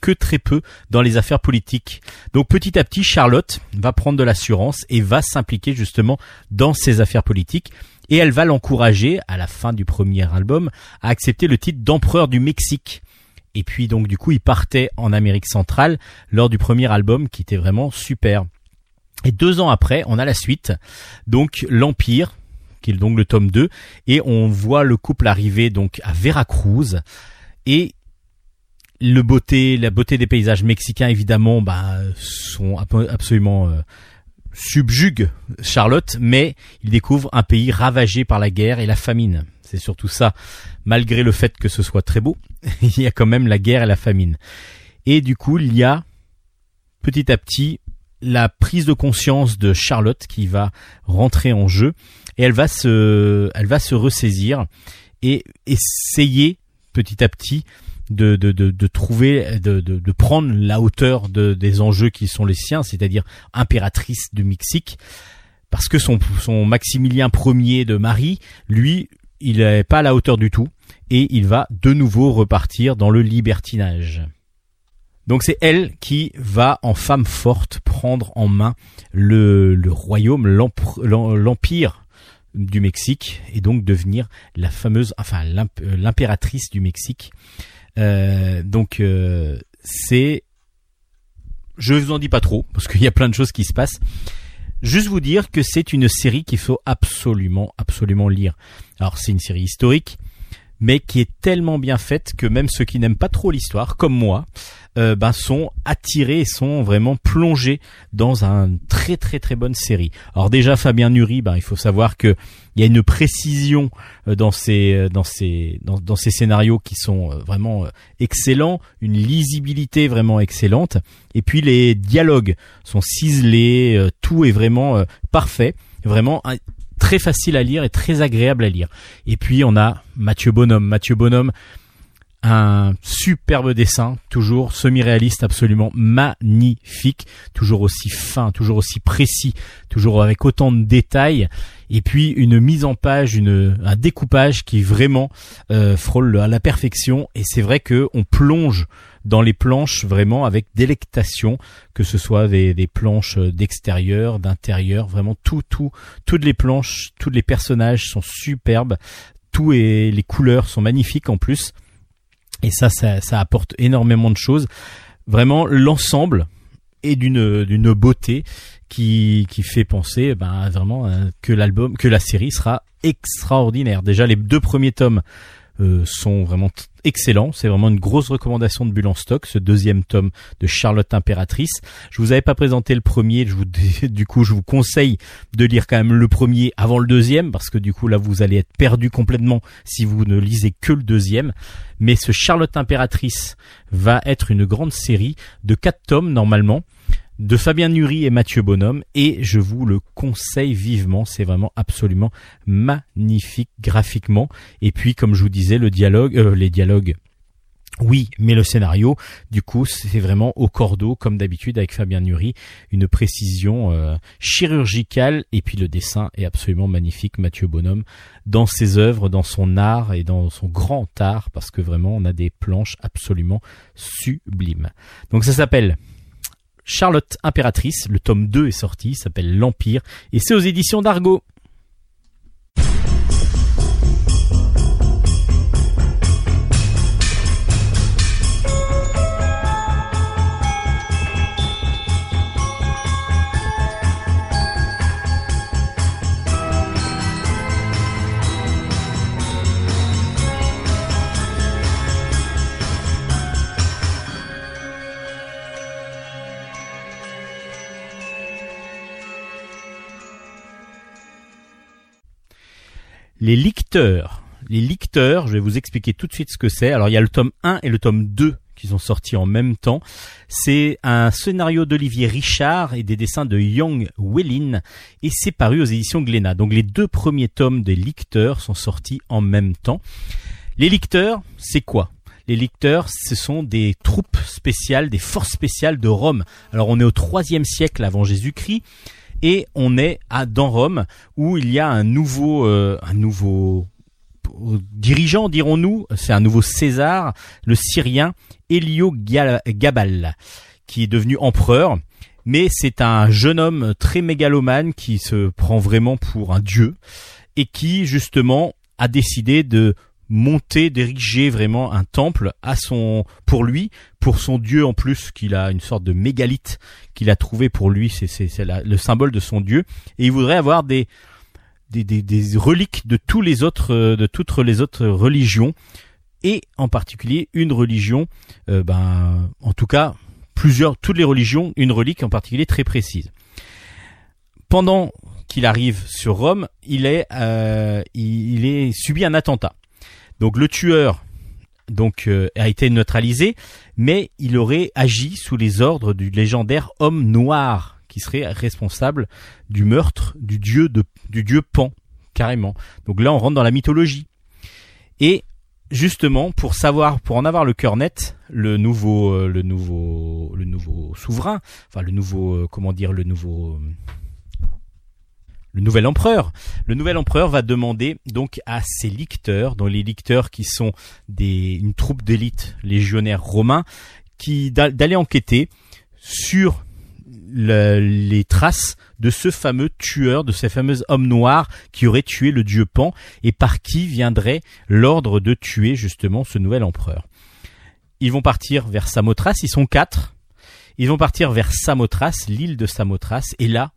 que très peu dans les affaires politiques. Donc petit à petit, Charlotte va prendre de l'assurance et va s'impliquer justement dans ces affaires politiques. Et elle va l'encourager, à la fin du premier album, à accepter le titre d'empereur du Mexique. Et puis donc du coup, il partait en Amérique centrale lors du premier album qui était vraiment super. Et deux ans après, on a la suite, donc l'Empire, qui est donc le tome 2, et on voit le couple arriver donc à Veracruz, et le beauté, la beauté des paysages mexicains évidemment, bah, sont absolument euh, subjuguent Charlotte, mais il découvre un pays ravagé par la guerre et la famine. C'est surtout ça, malgré le fait que ce soit très beau, il y a quand même la guerre et la famine. Et du coup, il y a petit à petit la prise de conscience de Charlotte qui va rentrer en jeu et elle va se, elle va se ressaisir et essayer petit à petit de, de, de, trouver, de, de, prendre la hauteur de, des enjeux qui sont les siens, c'est-à-dire impératrice du Mexique, parce que son, son Maximilien Ier de Marie, lui, il n'est pas à la hauteur du tout, et il va de nouveau repartir dans le libertinage. Donc c'est elle qui va, en femme forte, prendre en main le, royaume, l'empire du Mexique, et donc devenir la fameuse, enfin l'impératrice du Mexique. Euh, donc euh, c'est, je vous en dis pas trop parce qu'il y a plein de choses qui se passent. Juste vous dire que c'est une série qu'il faut absolument, absolument lire. Alors c'est une série historique, mais qui est tellement bien faite que même ceux qui n'aiment pas trop l'histoire, comme moi, euh, ben, sont attirés et sont vraiment plongés dans une très très très bonne série. Alors déjà Fabien Nury, ben, il faut savoir que il y a une précision euh, dans ces euh, dans ces dans, dans ces scénarios qui sont vraiment excellents, une lisibilité vraiment excellente, et puis les dialogues sont ciselés, tout est vraiment parfait, vraiment très facile à lire et très agréable à lire. Et puis on a Mathieu Bonhomme, Mathieu Bonhomme un superbe dessin, toujours semi-réaliste, absolument magnifique, toujours aussi fin, toujours aussi précis, toujours avec autant de détails, et puis une mise en page, une, un découpage qui vraiment euh, frôle à la perfection. Et c'est vrai que on plonge dans les planches vraiment avec délectation, que ce soit des, des planches d'extérieur, d'intérieur, vraiment tout, tout, toutes les planches, tous les personnages sont superbes, tout et les couleurs sont magnifiques en plus. Et ça, ça, apporte énormément de choses. Vraiment, l'ensemble est d'une d'une beauté qui qui fait penser ben vraiment euh, que l'album que la série sera extraordinaire. Déjà les deux premiers tomes sont vraiment excellents. C'est vraiment une grosse recommandation de Bulle stock, ce deuxième tome de Charlotte Impératrice. Je vous avais pas présenté le premier, du coup je vous conseille de lire quand même le premier avant le deuxième, parce que du coup là vous allez être perdu complètement si vous ne lisez que le deuxième. Mais ce Charlotte Impératrice va être une grande série de quatre tomes normalement. De Fabien Nury et Mathieu Bonhomme et je vous le conseille vivement, c'est vraiment absolument magnifique graphiquement et puis comme je vous disais le dialogue euh, les dialogues oui, mais le scénario, du coup, c'est vraiment au cordeau, comme d'habitude avec Fabien Nury, une précision euh, chirurgicale, et puis le dessin est absolument magnifique, Mathieu Bonhomme, dans ses œuvres, dans son art et dans son grand art, parce que vraiment, on a des planches absolument sublimes. Donc ça s'appelle Charlotte Impératrice, le tome 2 est sorti, s'appelle L'Empire, et c'est aux éditions d'Argo. Les licteurs. Les licteurs, je vais vous expliquer tout de suite ce que c'est. Alors il y a le tome 1 et le tome 2 qui sont sortis en même temps. C'est un scénario d'Olivier Richard et des dessins de Young Willin et c'est paru aux éditions Glénat. Donc les deux premiers tomes des licteurs sont sortis en même temps. Les licteurs, c'est quoi? Les licteurs, ce sont des troupes spéciales, des forces spéciales de Rome. Alors on est au troisième siècle avant Jésus-Christ et on est à dans Rome où il y a un nouveau euh, un nouveau dirigeant dirons-nous, c'est un nouveau César, le Syrien Héliogabal qui est devenu empereur. Mais c'est un jeune homme très mégalomane qui se prend vraiment pour un dieu et qui justement a décidé de monter, d'ériger vraiment un temple à son, pour lui, pour son dieu en plus, qu'il a une sorte de mégalithe qu'il a trouvé pour lui, c'est, c'est, le symbole de son dieu, et il voudrait avoir des, reliques de tous les autres, euh, de toutes les autres religions, et en particulier une religion, euh, ben, en tout cas, plusieurs, toutes les religions, une relique en particulier très précise. Pendant qu'il arrive sur Rome, il est, euh, il est subi un attentat. Donc le tueur donc euh, a été neutralisé, mais il aurait agi sous les ordres du légendaire homme noir qui serait responsable du meurtre du dieu de, du dieu Pan carrément. Donc là on rentre dans la mythologie. Et justement pour savoir pour en avoir le cœur net, le nouveau euh, le nouveau le nouveau souverain, enfin le nouveau euh, comment dire le nouveau le nouvel empereur. Le nouvel empereur va demander donc à ses licteurs, dont les licteurs qui sont des, une troupe d'élite légionnaires romains, qui d'aller enquêter sur les traces de ce fameux tueur, de ces fameux hommes noirs qui aurait tué le dieu Pan et par qui viendrait l'ordre de tuer justement ce nouvel empereur. Ils vont partir vers Samothrace, ils sont quatre. Ils vont partir vers Samothrace, l'île de Samothrace, et là,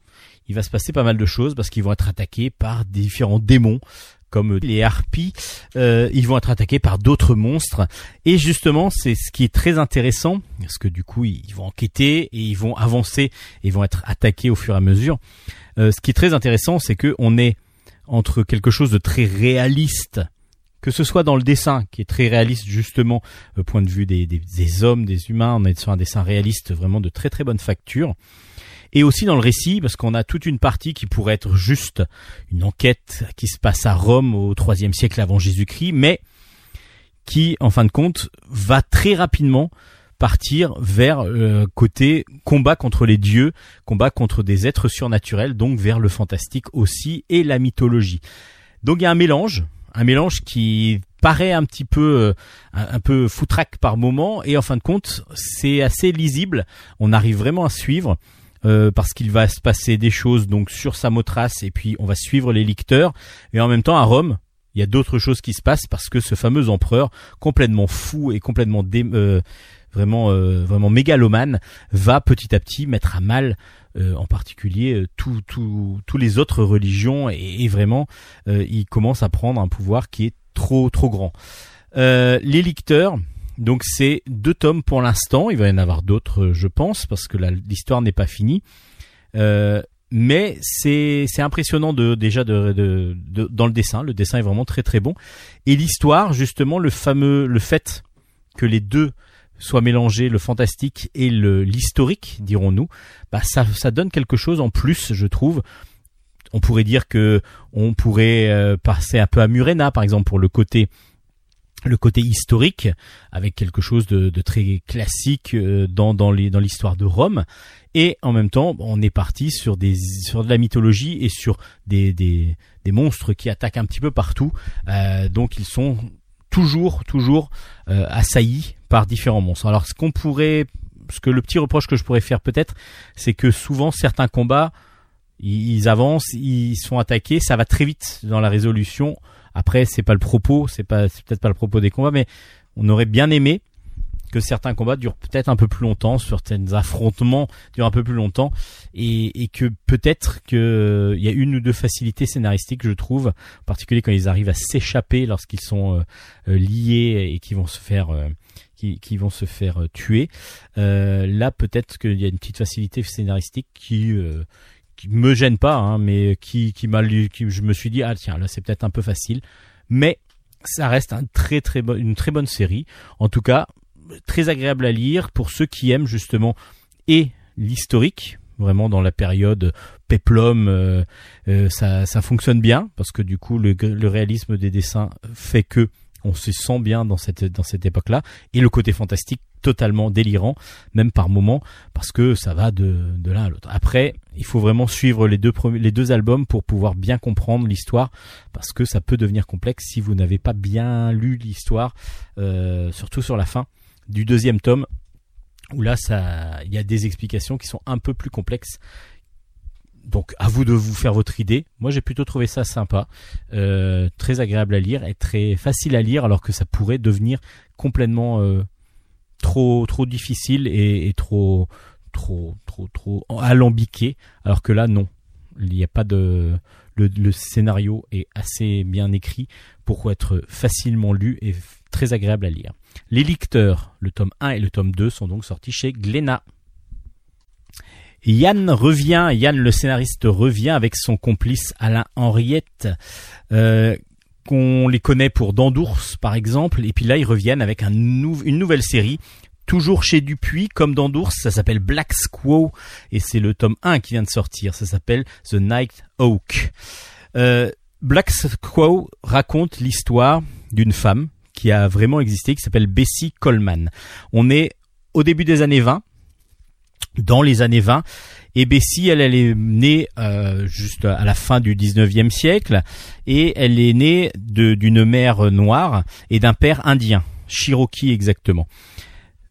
il va se passer pas mal de choses parce qu'ils vont être attaqués par différents démons comme les harpies, euh, ils vont être attaqués par d'autres monstres. Et justement, c'est ce qui est très intéressant, parce que du coup, ils vont enquêter et ils vont avancer et vont être attaqués au fur et à mesure. Euh, ce qui est très intéressant, c'est que on est entre quelque chose de très réaliste, que ce soit dans le dessin, qui est très réaliste justement, au point de vue des, des, des hommes, des humains, on est sur un dessin réaliste vraiment de très très bonne facture et aussi dans le récit parce qu'on a toute une partie qui pourrait être juste une enquête qui se passe à Rome au IIIe siècle avant Jésus-Christ, mais qui, en fin de compte, va très rapidement partir vers euh, côté combat contre les dieux, combat contre des êtres surnaturels, donc vers le fantastique aussi et la mythologie. Donc il y a un mélange, un mélange qui paraît un petit peu euh, un, peu foutraque par moment et en fin de compte c'est assez lisible. On arrive vraiment à suivre. Euh, parce qu'il va se passer des choses donc sur Samothrace et puis on va suivre les licteurs. Et en même temps à Rome il y a d'autres choses qui se passent parce que ce fameux empereur complètement fou et complètement euh, vraiment euh, vraiment mégalomane va petit à petit mettre à mal en particulier tous les autres religions et, et vraiment il commence à prendre un pouvoir qui est trop trop grand. Les licteurs donc c'est deux tomes pour l'instant. Il va y en avoir d'autres, je pense, parce que l'histoire n'est pas finie. Euh, mais c'est impressionnant de déjà de, de, dans le dessin. Le dessin est vraiment très très bon. Et l'histoire, justement, le fameux le fait que les deux soit mélangé le fantastique et l'historique, dirons-nous, bah ça ça donne quelque chose en plus, je trouve. On pourrait dire que on pourrait euh, passer un peu à Murena par exemple pour le côté le côté historique avec quelque chose de, très classique euh, dans dans l'histoire de Rome. Et en même temps on est parti sur des sur de la mythologie et sur des des, des monstres qui attaquent un petit peu partout. Euh, donc ils sont toujours toujours euh, assaillis par différents monstres. Alors ce qu'on pourrait ce que le petit reproche que je pourrais faire peut-être c'est que souvent certains combats ils avancent ils sont attaqués ça va très vite dans la résolution après, c'est pas le propos, c'est pas, peut-être pas le propos des combats, mais on aurait bien aimé que certains combats durent peut-être un peu plus longtemps, certains affrontements durent un peu plus longtemps, et, que peut-être que il y a une ou deux facilités scénaristiques, je trouve, en particulier quand ils arrivent à s'échapper lorsqu'ils sont euh, euh, liés et qui vont se faire euh, qui, vont se faire tuer. là, peut-être qu'il y a une petite facilité scénaristique qui qui me gêne pas, hein, mais qui, qui m'a qui, je me suis dit, ah tiens, là c'est peut-être un peu facile. Mais ça reste un très, très une très bonne série. En tout cas, très agréable à lire pour ceux qui aiment justement et l'historique, vraiment dans la période peplum, euh, euh, ça, ça fonctionne bien parce que du coup le réalisme des dessins fait que on se sent bien dans cette dans cette époque-là et le côté fantastique totalement délirant même par moments parce que ça va de de l'un à l'autre. Après, il faut vraiment suivre les deux premiers, les deux albums pour pouvoir bien comprendre l'histoire parce que ça peut devenir complexe si vous n'avez pas bien lu l'histoire euh, surtout sur la fin du deuxième tome où là ça il y a des explications qui sont un peu plus complexes donc à vous de vous faire votre idée. Moi j'ai plutôt trouvé ça sympa, euh, très agréable à lire et très facile à lire alors que ça pourrait devenir complètement euh, trop trop difficile et, trop trop trop trop alambiqué alors que là non. Il n'y a pas de le, scénario est assez bien écrit pour être facilement lu et très agréable à lire. Les lecteurs, le tome 1 et le tome 2 sont donc sortis chez Glénat. Yann revient, Yann le scénariste revient avec son complice Alain Henriette, euh, qu'on les connaît pour Dandours par exemple, et puis là ils reviennent avec un une nouvelle série, toujours chez Dupuis, comme Dandours, ça s'appelle Black Squaw, et c'est le tome 1 qui vient de sortir, ça s'appelle The Night Oak. Euh, Black Squaw raconte l'histoire d'une femme qui a vraiment existé, qui s'appelle Bessie Coleman. On est au début des années 20, dans les années 20. Et Bessie, elle, elle est née euh, juste à la fin du 19e siècle et elle est née d'une mère noire et d'un père indien, Cherokee exactement.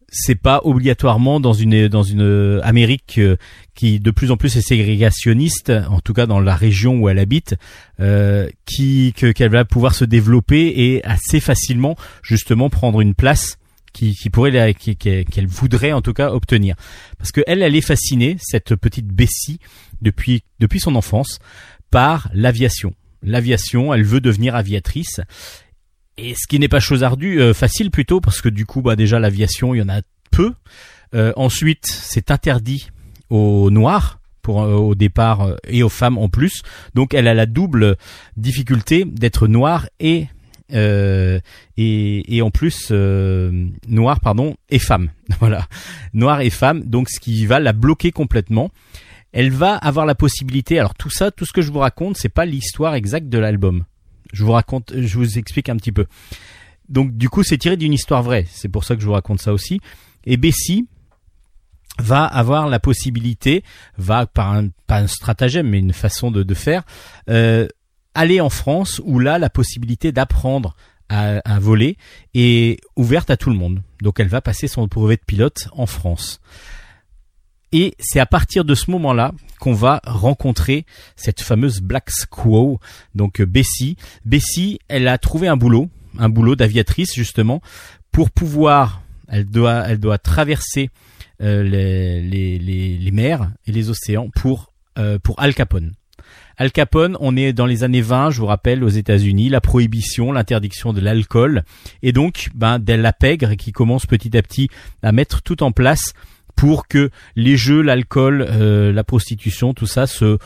C'est pas obligatoirement dans une dans une Amérique euh, qui de plus en plus est ségrégationniste, en tout cas dans la région où elle habite, euh, qui qu'elle va pouvoir se développer et assez facilement justement prendre une place qui, qui pourrait qu'elle voudrait en tout cas obtenir. Parce que elle elle est fascinée cette petite Bessie depuis depuis son enfance par l'aviation. L'aviation elle veut devenir aviatrice. Et ce qui n'est pas chose ardue euh, facile plutôt parce que du coup bah déjà l'aviation il y en a peu. Euh, ensuite c'est interdit aux noirs pour euh, au départ et aux femmes en plus. Donc elle a la double difficulté d'être noire et euh, et, et, en plus euh, noir pardon et femme. Voilà. Noir et femme. Donc ce qui va la bloquer complètement. Elle va avoir la possibilité alors tout ça tout ce que je vous raconte c'est pas l'histoire exacte de l'album. Je vous raconte je vous explique un petit peu. Donc du coup c'est tiré d'une histoire vraie. C'est pour ça que je vous raconte ça aussi. Et Bessie va avoir la possibilité, va par un, pas un stratagème, mais une façon de, de faire, euh, aller en France où là la possibilité d'apprendre à, voler est ouverte à tout le monde. Donc elle va passer son brevet de pilote en France. Et c'est à partir de ce moment-là qu'on va rencontrer cette fameuse Black Squaw, donc euh, Bessie. Bessie, elle a trouvé un boulot, un boulot d'aviatrice justement, pour pouvoir, elle doit, elle doit traverser euh, les, mers et les océans pour, euh, pour Al Capone. Al Capone, on est dans les années 20, je vous rappelle, aux États-Unis, la prohibition, l'interdiction de l'alcool, et donc ben, de la pègre qui commence petit à petit à mettre tout en place pour que les jeux, l'alcool, euh, la prostitution, tout ça se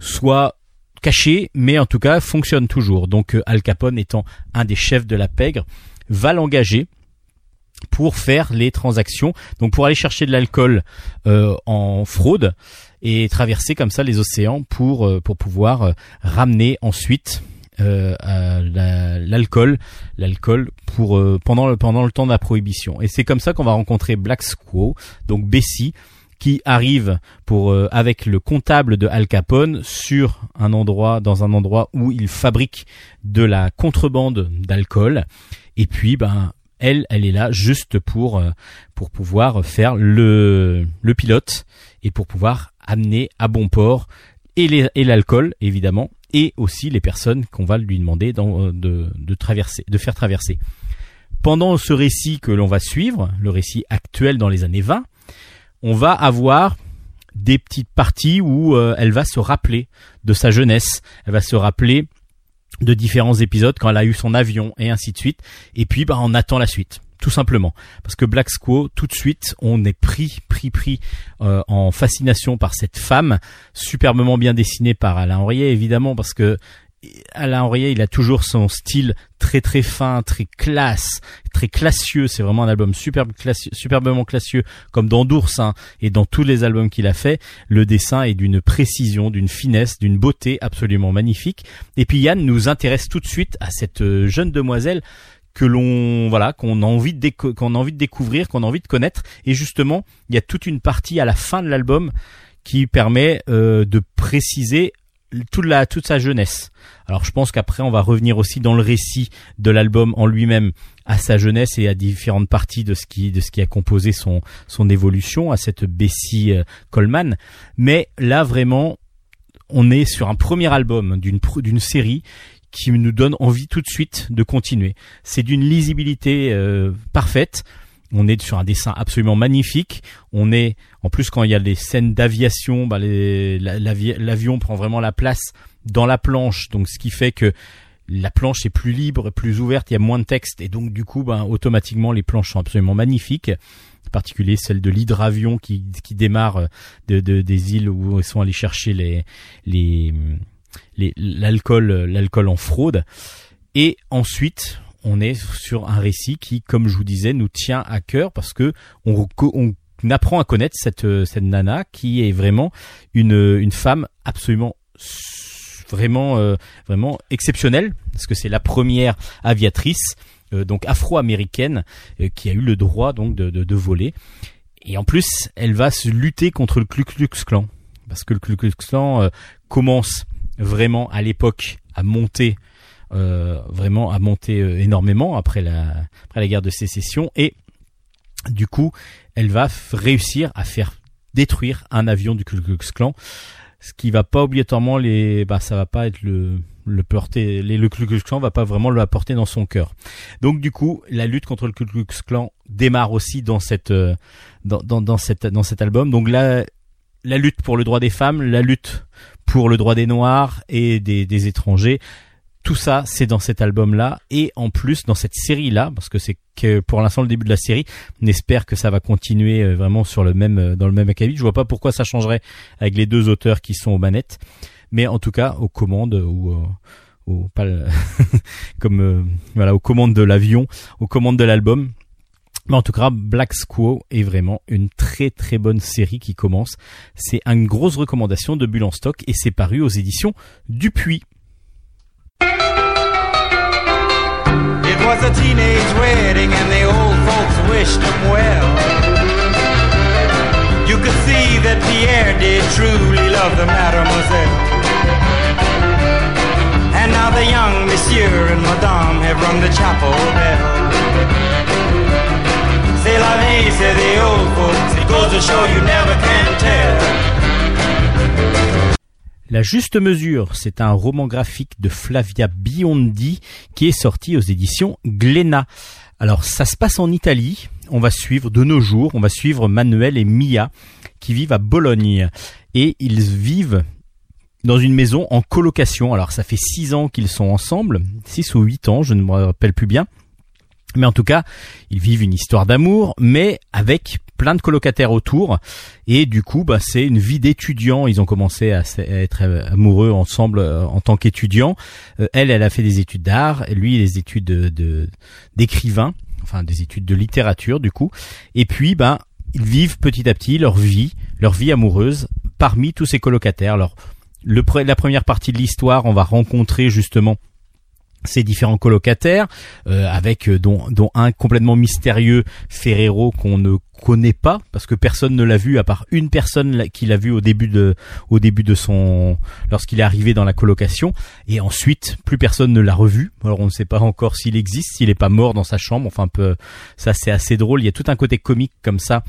soit caché, mais en tout cas fonctionne toujours. Donc euh, Al Capone étant un des chefs de la pègre, va l'engager pour faire les transactions, donc pour aller chercher de l'alcool euh, en fraude et traverser comme ça les océans pour euh, pour pouvoir euh, ramener ensuite euh, l'alcool l'alcool pour pendant le pendant le temps de la prohibition. Et c'est comme ça qu'on va rencontrer Black Squaw donc Bessie qui arrive pour avec le comptable de Al Capone sur un endroit dans un endroit où il fabrique de la contrebande d'alcool. Et puis ben elle, elle est là juste pour euh, pour pouvoir faire le le pilote et pour pouvoir amener à bon port et l'alcool évidemment et aussi les personnes qu'on va lui demander euh, de, de traverser, de faire traverser. Pendant ce récit que l'on va suivre, le récit actuel dans les années 20, on va avoir des petites parties où euh, elle va se rappeler de sa jeunesse, elle va se rappeler de différents épisodes quand elle a eu son avion et ainsi de suite. Et puis bah on attend la suite tout simplement parce que Black Squaw tout de suite on est pris pris pris euh, en fascination par cette femme superbement bien dessinée par Alain Henriet évidemment parce que Alain Henriet, il a toujours son style très très fin, très classe, très classieux. C'est vraiment un album superbe, superbement classieux, comme dans d'Ours hein, et dans tous les albums qu'il a fait. Le dessin est d'une précision, d'une finesse, d'une beauté absolument magnifique. Et puis Yann nous intéresse tout de suite à cette euh, jeune demoiselle que l'on voilà qu'on a envie de qu'on a envie de découvrir, qu'on a envie de connaître. Et justement, il y a toute une partie à la fin de l'album qui permet euh, de préciser toute la toute sa jeunesse. Alors je pense qu'après on va revenir aussi dans le récit de l'album en lui-même à sa jeunesse et à différentes parties de ce qui de ce qui a composé son son évolution à cette Bessie euh, Coleman. Mais là vraiment on est sur un premier album d'une d'une série qui nous donne envie tout de suite de continuer. C'est d'une lisibilité euh, parfaite on est sur un dessin absolument magnifique. On est, en plus, quand il y a les scènes d'aviation, bah l'avion prend vraiment la place dans la planche, donc ce qui fait que la planche est plus libre, plus ouverte, il y a moins de texte, et donc du coup, bah, automatiquement, les planches sont absolument magnifiques. En particulier celle de l'hydravion qui, qui démarre euh, de, des îles où ils sont allés chercher les l'alcool l'alcool en fraude. Et ensuite, on est sur un récit qui, comme je vous disais, nous tient à cœur parce que on, apprend à connaître cette, cette nana qui est vraiment une, une femme absolument vraiment euh, vraiment exceptionnelle parce que c'est la première aviatrice euh, donc afro-américaine euh, qui a eu le droit donc de, de, de, voler et en plus elle va se lutter contre le Ku Klux Klan parce que le Ku Klux Klan commence vraiment à l'époque à monter euh, vraiment a monté euh, énormément après la, après la guerre de sécession et du coup, elle va réussir à faire détruire un avion du Ku Klux Klan, ce qui va pas obligatoirement les, bah ça va pas être le le porter, les, le Ku Klux Klan va pas vraiment le apporter dans son cœur. Donc du coup, la lutte contre le Ku Klux Klan démarre aussi dans cette euh, dans, dans, dans cette dans cet album. Donc là, la lutte pour le droit des femmes, la lutte pour le droit des noirs et des, des étrangers tout ça, c'est dans cet album-là et en plus dans cette série-là, parce que c'est que pour l'instant le début de la série. On espère que ça va continuer euh, vraiment sur le même euh, dans le même acabit. Je vois pas pourquoi ça changerait avec les deux auteurs qui sont aux manettes, mais en tout cas aux commandes ou au pas comme euh, voilà aux commandes de l'avion, aux commandes de l'album. Mais en tout cas, Black Squaw est vraiment une très très bonne série qui commence. C'est une grosse recommandation de Bulle en stock et c'est paru aux éditions Dupuis. was a teenage wedding and the old folks wished him well. You could see that Pierre did truly love the mademoiselle. And now the young monsieur and madame have rung the chapel bell. La juste mesure, c'est un roman graphique de Flavia Biondi qui est sorti aux éditions Glénat. Alors ça se passe en Italie. On va suivre de nos jours, on va suivre Manuel et Mia qui vivent à Bologne et ils vivent dans une maison en colocation. Alors ça fait six ans qu'ils sont ensemble, six ou huit ans, je ne me rappelle plus bien. Mais en tout cas, ils vivent une histoire d'amour, mais avec plein de colocataires autour. Et du coup, bah, c'est une vie d'étudiant. Ils ont commencé à, être amoureux ensemble euh, en tant qu'étudiants. Euh, elle, elle a fait des études d'art, lui, des études de d'écrivain. enfin des études de littérature du coup. Et puis, ben, ils vivent petit à petit leur vie, leur vie amoureuse parmi tous ces colocataires. Alors, la première partie de l'histoire, on va rencontrer justement ces différents colocataires, euh, avec euh, dont, dont un complètement mystérieux Ferrero qu'on ne connaît pas parce que personne ne l'a vu à part une personne qui l'a vu au début de au début de son lorsqu'il est arrivé dans la colocation et ensuite plus personne ne l'a revu. Alors on ne sait pas encore s'il existe, s'il est pas mort dans sa chambre. Enfin un peu ça c'est assez drôle. Il y a tout un côté comique comme ça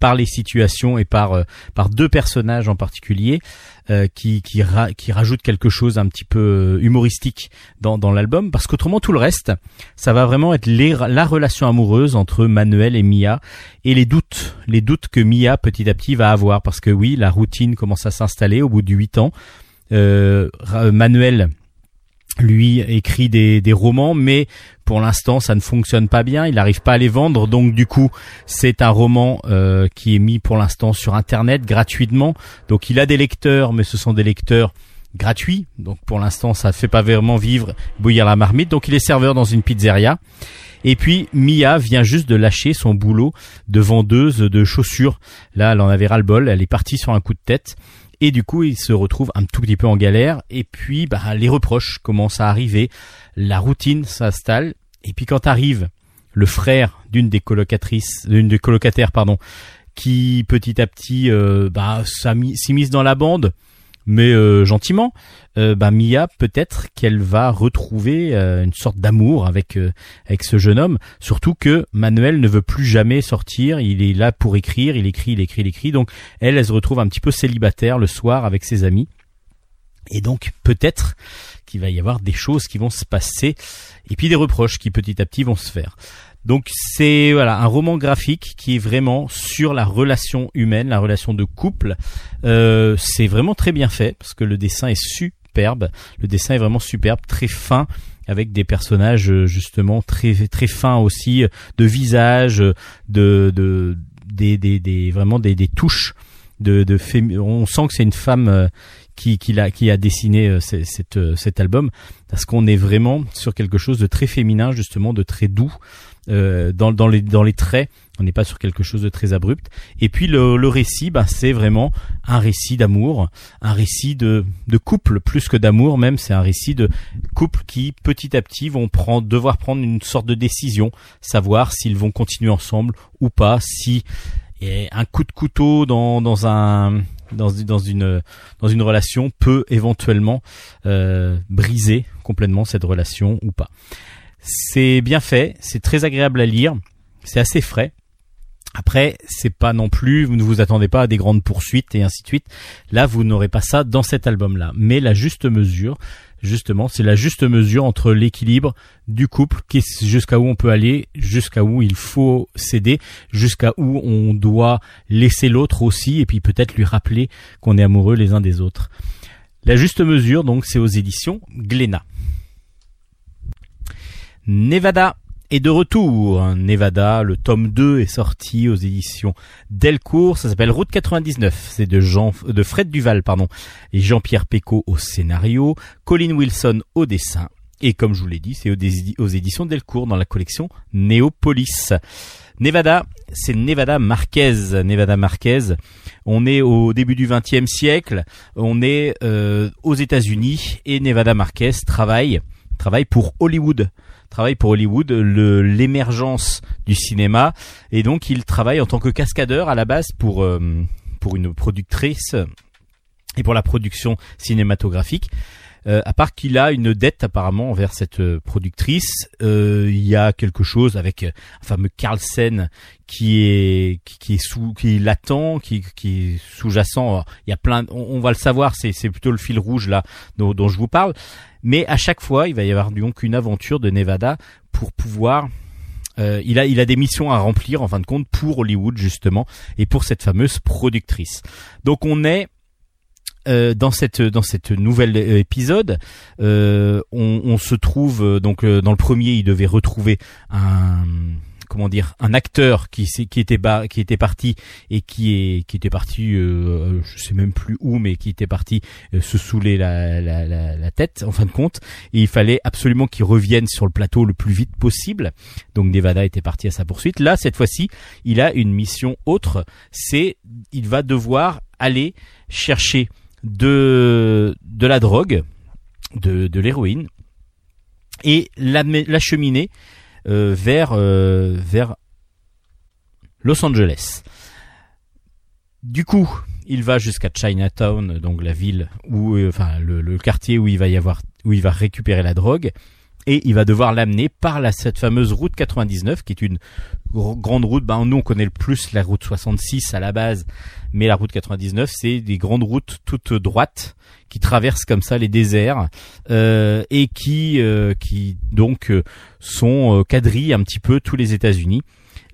par les situations et par euh, par deux personnages en particulier euh, qui qui, ra- qui rajoutent quelque chose un petit peu euh, humoristique dans dans l'album. Parce qu'autrement tout le reste ça va vraiment être les- la relation amoureuse entre Manuel et Mia et les doutes les doutes que Mia petit à petit va avoir. Parce que oui la routine commence à s'installer au bout de huit ans. Euh, Manuel lui écrit des, des romans, mais pour l'instant ça ne fonctionne pas bien, il n'arrive pas à les vendre, donc du coup c'est un roman euh, qui est mis pour l'instant sur internet gratuitement, donc il a des lecteurs, mais ce sont des lecteurs gratuits, donc pour l'instant ça ne fait pas vraiment vivre bouillir la marmite, donc il est serveur dans une pizzeria. Et puis Mia vient juste de lâcher son boulot de vendeuse de chaussures. Là, elle en avait ras le bol, elle est partie sur un coup de tête. Et du coup, il se retrouve un tout petit peu en galère. Et puis, bah, les reproches commencent à arriver. La routine s'installe. Et puis, quand arrive le frère d'une des colocatrices, d'une des colocataires, pardon, qui petit à petit, euh, bah, s'immisce dans la bande, mais euh, gentiment, euh, bah, Mia peut-être qu'elle va retrouver euh, une sorte d'amour avec avec ce jeune homme. Surtout que Manuel ne veut plus jamais sortir. Il est là pour écrire. Il écrit, il écrit, il écrit. Donc elle, elle se retrouve un petit peu célibataire le soir avec ses amis. Et donc peut-être qu'il va y avoir des choses qui vont se passer et puis des reproches qui petit à petit vont se faire. Donc c'est voilà un roman graphique qui est vraiment sur la relation humaine, la relation de couple. Euh, c'est vraiment très bien fait parce que le dessin est superbe. Le dessin est vraiment superbe, très fin avec des personnages euh, justement très très fins aussi euh, de visage, euh, de de des des, des vraiment des, des touches de de on sent que c'est une femme qui qui l'a qui a dessiné ce- cette, euh, cet album parce qu'on est vraiment sur quelque chose de très féminin justement de très doux euh, dans dans les dans les traits on n'est pas sur quelque chose de très abrupt et puis le, le récit bah, c'est vraiment un récit d'amour un récit de de couple plus que d'amour même c'est un récit de couple qui petit à petit vont prendre devoir prendre une sorte de décision savoir s'ils vont continuer ensemble ou pas si et un coup de couteau dans dans un dans, une dans une relation peut éventuellement euh, briser complètement cette relation ou pas. C'est bien fait, c'est très agréable à lire, c'est assez frais. Après, c'est pas non plus, vous ne vous attendez pas à des grandes poursuites et ainsi de suite. Là, vous n'aurez pas ça dans cet album-là. Mais la juste mesure, justement, c'est la juste mesure entre l'équilibre du couple, jusqu'à où on peut aller, jusqu'à où il faut céder, jusqu'à où on doit laisser l'autre aussi, et puis peut-être lui rappeler qu'on est amoureux les uns des autres. La juste mesure, donc, c'est aux éditions Glénat. Nevada est de retour. Nevada, le tome 2 est sorti aux éditions Delcourt. Ça s'appelle Route 99. C'est de Jean, de Fred Duval, pardon, et Jean-Pierre Pécaud au scénario, Colin Wilson au dessin. Et comme je vous l'ai dit, c'est aux éditions Delcourt dans la collection Néopolis. Nevada, c'est Nevada Marquez. Nevada Marquez. On est au début du XXe siècle. On est euh, aux États-Unis et Nevada Marquez travaille travaille pour Hollywood travaille pour Hollywood, le- l'émergence du cinéma, et donc il travaille en tant que cascadeur à la base pour euh, pour une productrice et pour la production cinématographique. Euh, à part qu'il a une dette apparemment envers cette euh, productrice, euh, il y a quelque chose avec euh, un fameux Carlsen qui est qui, est sous qui est latent, qui, qui est sous-jacent. Il y a plein, on, on va le savoir, c'est c'est plutôt le fil rouge là dont, dont je vous parle. Mais à chaque fois, il va y avoir donc une aventure de Nevada pour pouvoir. euh, il a il a des missions à remplir en fin de compte pour Hollywood justement et pour cette fameuse productrice. Donc on est euh, dans cette dans cette nouvelle euh, épisode, euh, on, on se trouve euh, donc euh, dans le premier, il devait retrouver un comment dire un acteur qui qui était qui était parti et qui est qui était parti euh, je sais même plus où mais qui était parti se saouler la, la, la, la tête en fin de compte. Et il fallait absolument qu'il revienne sur le plateau le plus vite possible. Donc Nevada était parti à sa poursuite. Là cette fois-ci il a une mission autre. C'est il va devoir aller chercher de de la drogue de de l'héroïne et l'ame- l'acheminer euh, vers euh, vers Los Angeles. Du coup, il va jusqu'à Chinatown, donc la ville où, euh, enfin le, le quartier où il va y avoir, où il va récupérer la drogue, et il va devoir l'amener par la, cette fameuse route 99, qui est une gr- grande route. Ben nous on connaît le plus la route 66 à la base, mais la route 99 c'est des grandes routes toutes droites qui traversent comme ça les déserts euh, et qui euh, qui donc euh, sont euh, quadrillent un petit peu tous les États-Unis.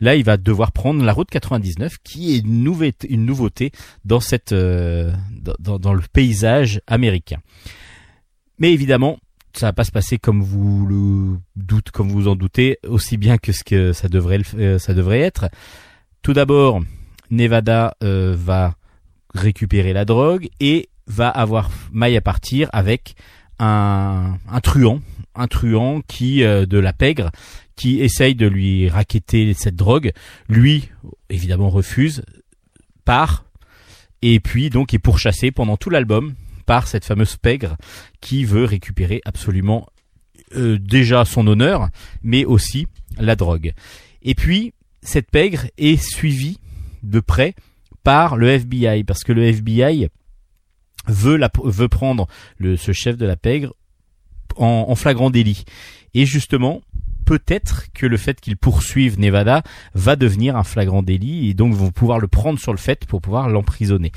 Là, il va devoir prendre la route 99, qui est une nouveauté, une nouveauté dans cette euh, dans, dans le paysage américain. Mais évidemment, ça va pas se passer comme vous le doute, comme vous en doutez, aussi bien que ce que ça devrait euh, ça devrait être. Tout d'abord, Nevada euh, va récupérer la drogue et va avoir maille à partir avec un, un truand, un truand qui euh, de la pègre qui essaye de lui raqueter cette drogue. Lui, évidemment, refuse, part, et puis donc est pourchassé pendant tout l'album par cette fameuse pègre qui veut récupérer absolument euh, déjà son honneur, mais aussi la drogue. Et puis, cette pègre est suivie de près par le FBI, parce que le FBI veut, la, veut prendre le, ce chef de la pègre en, en flagrant délit. Et justement, peut-être que le fait qu'ils poursuivent Nevada va devenir un flagrant délit et donc vont pouvoir le prendre sur le fait pour pouvoir l'emprisonner.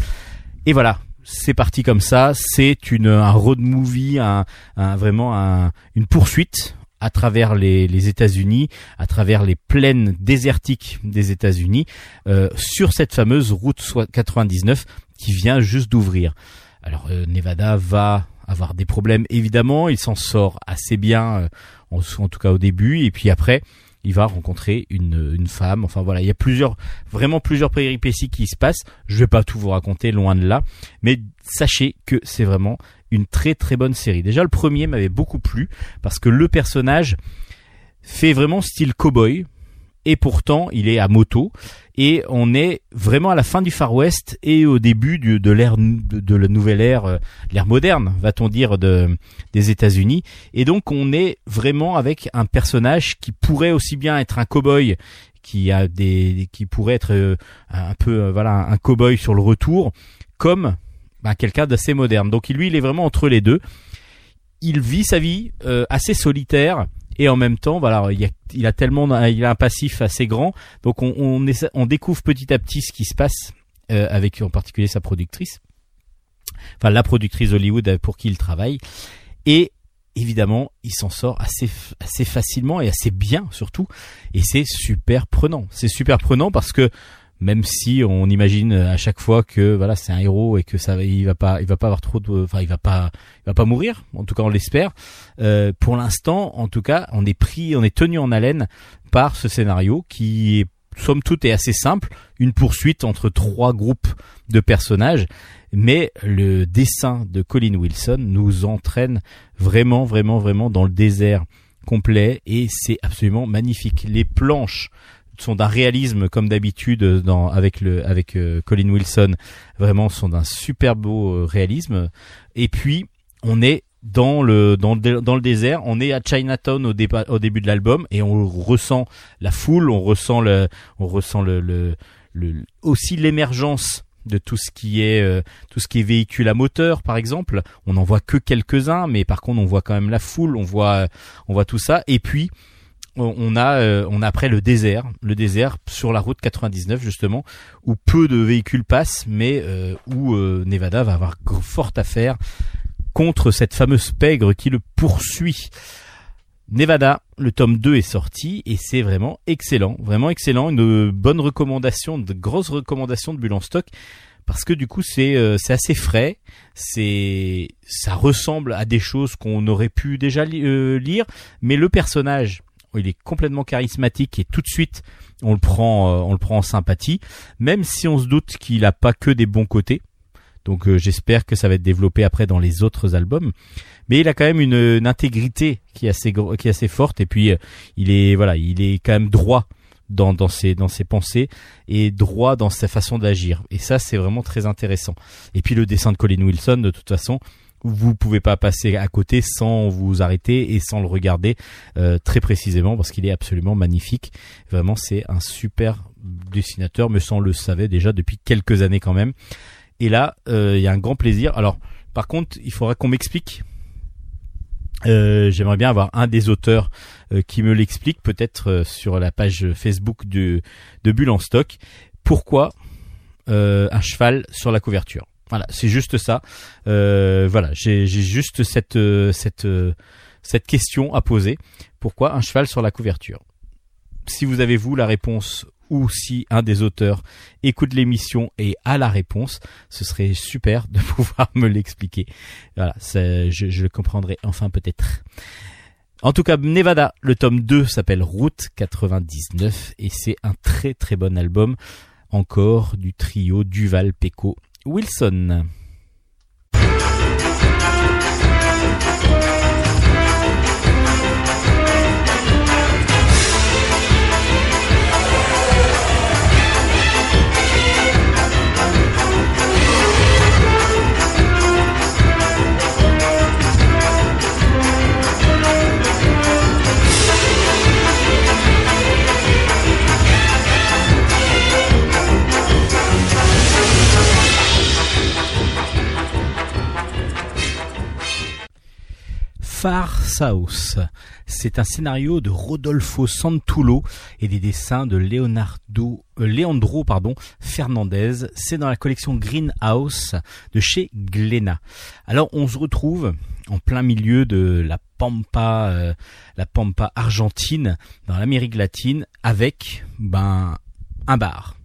Et voilà, c'est parti comme ça. C'est une un road movie, un, un- vraiment un- une poursuite à travers les, les États-Unis, à travers les plaines désertiques des États-Unis, euh, sur cette fameuse route soi- 99 qui vient juste d'ouvrir. Alors euh, Nevada va avoir des problèmes évidemment, il s'en sort assez bien, euh, en tout cas au début, et puis après il va rencontrer une, une femme. Enfin voilà, il y a plusieurs, vraiment plusieurs péripéties qui se passent. Je vais pas tout vous raconter, loin de là, mais sachez que c'est vraiment une très très bonne série. Déjà le premier m'avait beaucoup plu parce que le personnage fait vraiment style cowboy et pourtant il est à moto. Et on est vraiment à la fin du Far West et au début de l'ère de, la nouvelle ère euh, l'ère moderne va-t-on dire de des États-Unis. Et donc on est vraiment avec un personnage qui pourrait aussi bien être un cowboy qui a des qui pourrait être euh, un peu euh, voilà un cowboy sur le retour comme bah, quelqu'un d'assez moderne. Donc lui il est vraiment entre les deux. Il vit sa vie assez solitaire et en même temps voilà il, a, tellement il a un passif assez grand. Donc on, on, découvre petit à petit ce qui se passe euh, avec en particulier sa productrice. Enfin la productrice Hollywood euh, pour qui il travaille. Et évidemment il s'en sort assez assez facilement et assez bien surtout. Et c'est super prenant. C'est super prenant parce que même si on imagine à chaque fois que voilà c'est un héros et que ça il va pas il va pas avoir trop de enfin il va pas il va pas mourir. En tout cas on l'espère. Euh, pour l'instant en tout cas on est pris on est tenu en haleine par ce scénario qui est somme toute est assez simple. Une poursuite entre trois groupes de personnages. Mais le dessin de Colin Wilson nous entraîne vraiment vraiment vraiment dans le désert complet et c'est absolument magnifique. Les planches sont d'un réalisme comme d'habitude dans avec le avec euh, Colin Wilson vraiment sont d'un super beau euh, réalisme. Et puis on est dans le dans le, dé- dans le désert on est à Chinatown au, dépa- au début de l'album et on ressent la foule on ressent le on ressent le, le, le- aussi l'émergence de tout ce qui est euh, tout ce qui est véhicule à moteur par exemple. On n'en voit que quelques uns mais par contre on voit quand même la foule on voit on voit tout ça. Et puis on a euh, on a après le désert le désert sur la route 99 justement où peu de véhicules passent mais euh, où euh, Nevada va avoir fort à faire contre cette fameuse pègre qui le poursuit. Nevada, le tome 2 est sorti et c'est vraiment excellent, vraiment excellent, une bonne recommandation, de grosses recommandations de Bulle en stock parce que du coup c'est euh, c'est assez frais, c'est ça ressemble à des choses qu'on aurait pu déjà euh, lire, mais le personnage il est complètement charismatique et tout de suite on le prend, euh, on le prend en sympathie, même si on se doute qu'il a pas que des bons côtés. Donc euh, j'espère que ça va être développé après dans les autres albums. Mais il a quand même une, intégrité qui est assez qui est assez forte et puis euh, il est voilà, il est quand même droit dans dans ses dans ses pensées et droit dans sa façon d'agir. Et ça c'est vraiment très intéressant. Et puis le dessin de Colin Wilson de toute façon vous pouvez pas passer à côté sans vous arrêter et sans le regarder euh, très précisément parce qu'il est absolument magnifique. Vraiment, c'est un super dessinateur, mais ça on le savait déjà depuis quelques années quand même. Et là, euh, il y a un grand plaisir. Alors, par contre, il faudra qu'on m'explique. Euh, J'aimerais bien avoir un des auteurs euh, qui me l'explique, peut-être euh, sur la page Facebook de, de Bulle en stock. Pourquoi un cheval sur la couverture? Voilà, c'est juste ça. Euh, voilà, j'ai juste cette euh, cette euh, cette question à poser. Pourquoi un cheval sur la couverture? Si vous avez vous la réponse ou si un des auteurs écoute l'émission et a la réponse, ce serait super de pouvoir me l'expliquer. Voilà, je, je le comprendrai enfin peut-être. En tout cas, Nevada, le tome 2 s'appelle Route 99 et c'est un très très bon album encore du trio Duval, Pecco, Wilson. Far South. C'est un scénario de Rodolfo Santullo et des dessins de Leonardo, euh, Leandro Fernandez. C'est dans la collection Greenhouse de chez Glénat. Alors on se retrouve en plein milieu de la pampa, euh, la pampa argentine dans l'Amérique latine avec ben un bar,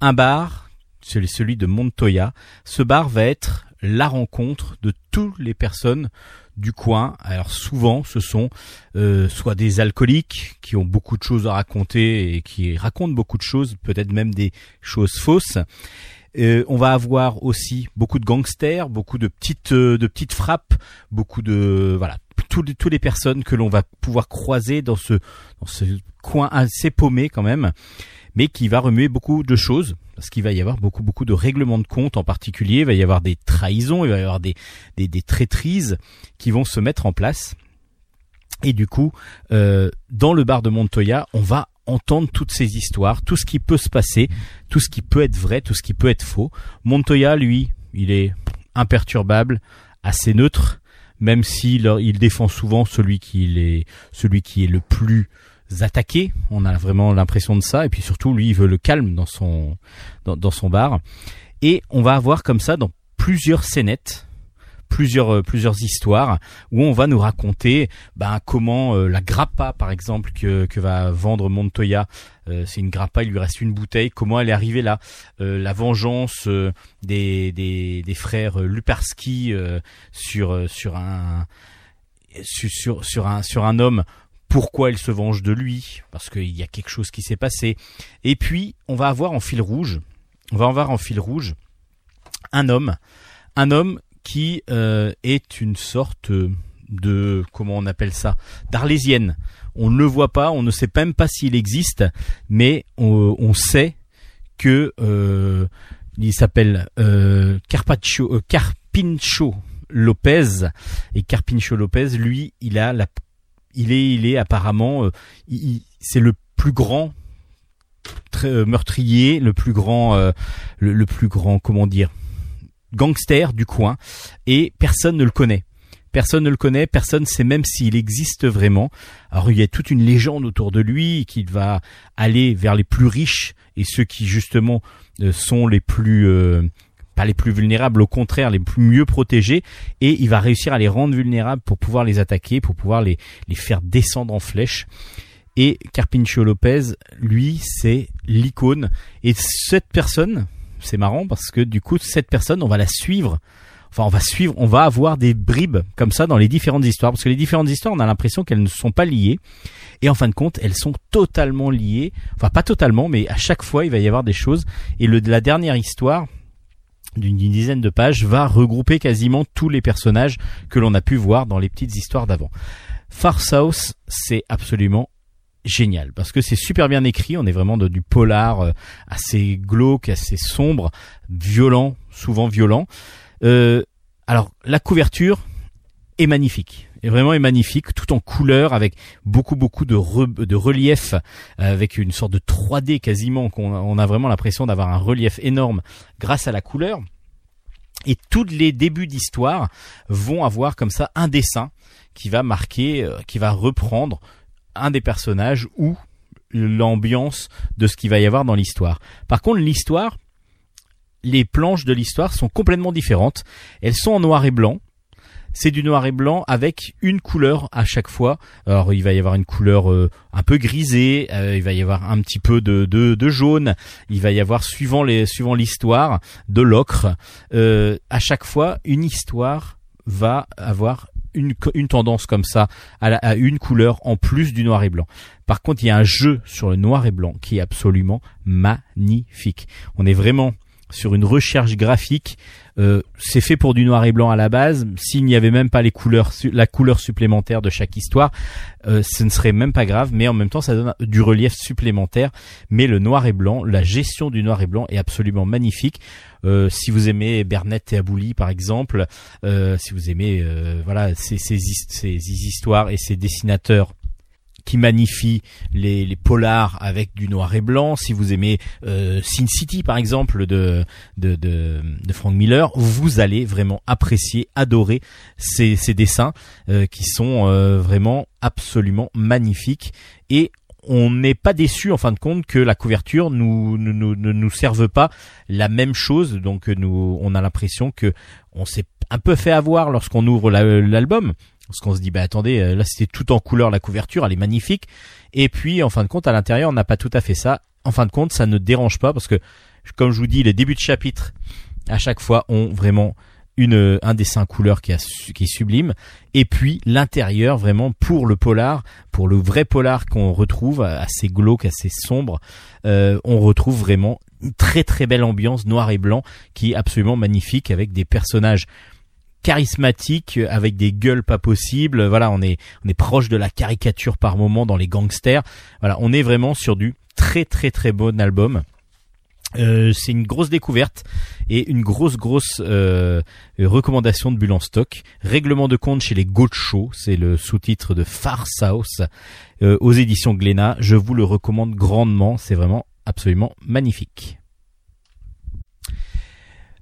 un bar, celui de Montoya. Ce bar va être la rencontre de toutes les personnes du coin. Alors souvent, ce sont euh, soit des alcooliques qui ont beaucoup de choses à raconter et qui racontent beaucoup de choses, peut-être même des choses fausses. Euh, on va avoir aussi beaucoup de gangsters, beaucoup de petites euh, de petites frappes, beaucoup de voilà tous les, les personnes que l'on va pouvoir croiser dans ce dans ce coin assez paumé quand même, mais qui va remuer beaucoup de choses parce qu'il va y avoir beaucoup beaucoup de règlements de compte en particulier, il va y avoir des trahisons, il va y avoir des des, des traîtrises qui vont se mettre en place. Et du coup, euh, dans le bar de Montoya, on va entendre toutes ces histoires, tout ce qui peut se passer, tout ce qui peut être vrai, tout ce qui peut être faux. Montoya, lui, il est imperturbable, assez neutre, même s'il il défend souvent celui qui est celui qui est le plus attaqué. On a vraiment l'impression de ça. Et puis surtout, lui, il veut le calme dans son dans, son bar. Et on va avoir comme ça dans plusieurs scénettes plusieurs euh, plusieurs histoires où on va nous raconter ben, comment euh, la grappa par exemple que, que va vendre Montoya euh, c'est une grappa il lui reste une bouteille comment elle est arrivée là? Euh, la vengeance euh, des, des des frères euh, Luparski sur sur un sur sur un sur un homme pourquoi il se venge de lui parce qu'il y a quelque chose qui s'est passé et puis on va avoir en fil rouge on va avoir en fil rouge un homme un homme qui euh, est une sorte de comment on appelle ça d'arlésienne. On ne le voit pas, on ne sait même pas s'il existe, mais on, on sait que euh, il s'appelle euh, Carpaccio, euh, Carpincho Lopez et Carpincho Lopez, lui, il a la, il est, il est apparemment, euh, c'est le plus grand euh, meurtrier, le plus grand, euh, le, le plus grand, comment dire, gangster du coin et personne ne le connaît. Personne ne le connaît, personne sait même s'il existe vraiment. Alors il y a toute une légende autour de lui qu'il va aller vers les plus riches et ceux qui justement euh, sont les plus euh, les plus vulnérables, au contraire les plus mieux protégés. Et il va réussir à les rendre vulnérables pour pouvoir les attaquer, pour pouvoir les les faire descendre en flèche. Et Carpincho Lopez, lui, c'est l'icône. Et cette personne, c'est marrant parce que du coup, cette personne, on va la suivre. Enfin on va suivre, on va avoir des bribes comme ça dans les différentes histoires, parce que les différentes histoires, on a l'impression qu'elles ne sont pas liées, et en fin de compte, elles sont totalement liées, enfin pas totalement, mais à chaque fois il va y avoir des choses, et le, la dernière histoire d'une dizaine de pages va regrouper quasiment tous les personnages que l'on a pu voir dans les petites histoires d'avant. Far South, c'est absolument génial parce que c'est super bien écrit. On est vraiment dans du polar euh, assez glauque, assez sombre, violent, souvent violent. Euh, alors la couverture est magnifique. Et vraiment est magnifique, tout en couleur, avec beaucoup beaucoup de, de relief, euh, avec une sorte de 3D quasiment, qu'on on a vraiment l'impression d'avoir un relief énorme grâce à la couleur. Et tous les débuts d'histoire vont avoir comme ça un dessin qui va marquer, euh, qui va reprendre un des personnages ou l'ambiance de ce qu'il va y avoir dans l'histoire. Par contre, l'histoire, les planches de l'histoire sont complètement différentes. Elles sont en noir et blanc. C'est du noir et blanc avec une couleur à chaque fois. Alors il va y avoir une couleur euh, un peu grisée, euh, il va y avoir un petit peu de, de, de jaune, il va y avoir suivant les suivant l'histoire de l'ocre. Euh, à chaque fois, une histoire va avoir une, une tendance comme ça à, la- à une couleur en plus du noir et blanc. Par contre, il y a un jeu sur le noir et blanc qui est absolument magnifique. On est vraiment sur une recherche graphique. Euh, c'est fait pour du noir et blanc à la base. S'il n'y avait même pas les couleurs, la couleur supplémentaire de chaque histoire, euh, ce ne serait même pas grave. Mais en même temps, ça donne du relief supplémentaire. Mais le noir et blanc, la gestion du noir et blanc est absolument magnifique. Euh, si vous aimez Bernett et Abouli, par exemple, euh, si vous aimez euh, voilà ces histoires et ces dessinateurs qui magnifient les, les polars avec du noir et blanc. Si vous aimez euh, Sin City par exemple de, de, de, Frank Miller, vous allez vraiment apprécier, adorer ces, ces dessins euh, qui sont euh, vraiment absolument magnifiques. Et on n'est pas déçu en fin de compte que la couverture nous ne nous, nous serve pas la même chose. Donc nous on a l'impression que on s'est un peu fait avoir lorsqu'on ouvre la- l'album parce qu'on se dit bah attendez euh, là c'était tout en couleur la couverture elle est magnifique. Et puis en fin de compte à l'intérieur on n'a pas tout à fait ça. En fin de compte ça ne dérange pas parce que comme je vous dis les débuts de chapitre à chaque fois ont vraiment une un dessin couleur qui, est sublime. Et puis l'intérieur vraiment pour le polar pour le vrai polar qu'on retrouve assez glauque assez sombre euh, on retrouve vraiment une très très belle ambiance noir et blanc qui est absolument magnifique avec des personnages charismatiques avec des gueules pas possibles voilà on est on est proche de la caricature par moment dans les gangsters voilà on est vraiment sur du très très très bon album euh, c'est une grosse découverte et une grosse grosse euh, recommandation de Bulle en stock. Règlement de compte chez les Gauchos, c'est le sous-titre de Far South euh, aux éditions Glénat. Je vous le recommande grandement, c'est vraiment absolument magnifique.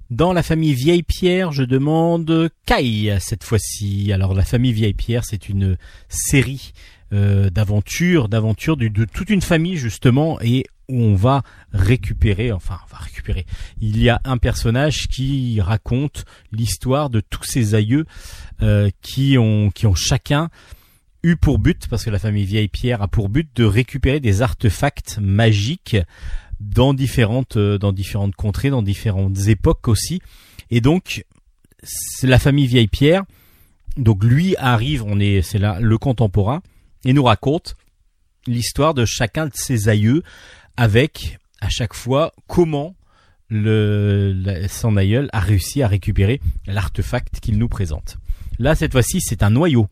Dans la famille Vieille Pierre, je demande Kai cette fois-ci. Alors la famille Vieille Pierre, c'est une série euh, d'aventures, d'aventures de, toute une famille justement, et où on va récupérer, enfin on va récupérer. Il y a un personnage qui raconte l'histoire de tous ses aïeux euh, qui ont qui ont chacun eu pour but, parce que la famille Vieille Pierre a pour but de récupérer des artefacts magiques dans différentes euh, dans différentes contrées, dans différentes époques aussi. Et donc c'est la famille Vieille Pierre. Donc lui arrive, on est c'est là le contemporain et nous raconte l'histoire de chacun de ses aïeux avec à chaque fois comment le son aïeul a réussi à récupérer l'artefact qu'il nous présente. Là cette fois-ci c'est un noyau,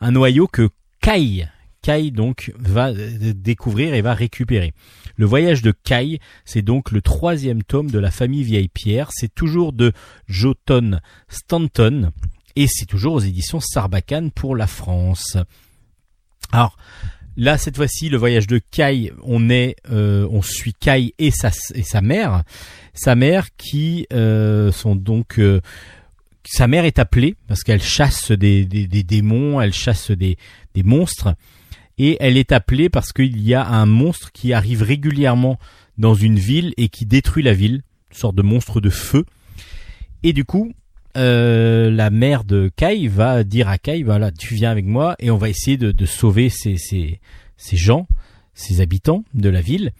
un noyau que Kai Kai donc va euh, découvrir et va récupérer. Le voyage de Kai, c'est donc le troisième tome de la famille Vieille Pierre. C'est toujours de Joton Stanton et c'est toujours aux éditions Sarbacane pour la France. Alors là, cette fois-ci, le voyage de Kai, on est, euh, on suit Kai et sa et sa mère, sa mère qui euh, sont donc euh, sa mère est appelée parce qu'elle chasse des, des, des démons, elle chasse des, des monstres et elle est appelée parce qu'il y a un monstre qui arrive régulièrement dans une ville et qui détruit la ville, une sorte de monstre de feu. Et du coup, euh, la mère de Kai va dire à Kai, voilà, tu viens avec moi et on va essayer de, sauver ces, gens, ces habitants de la ville.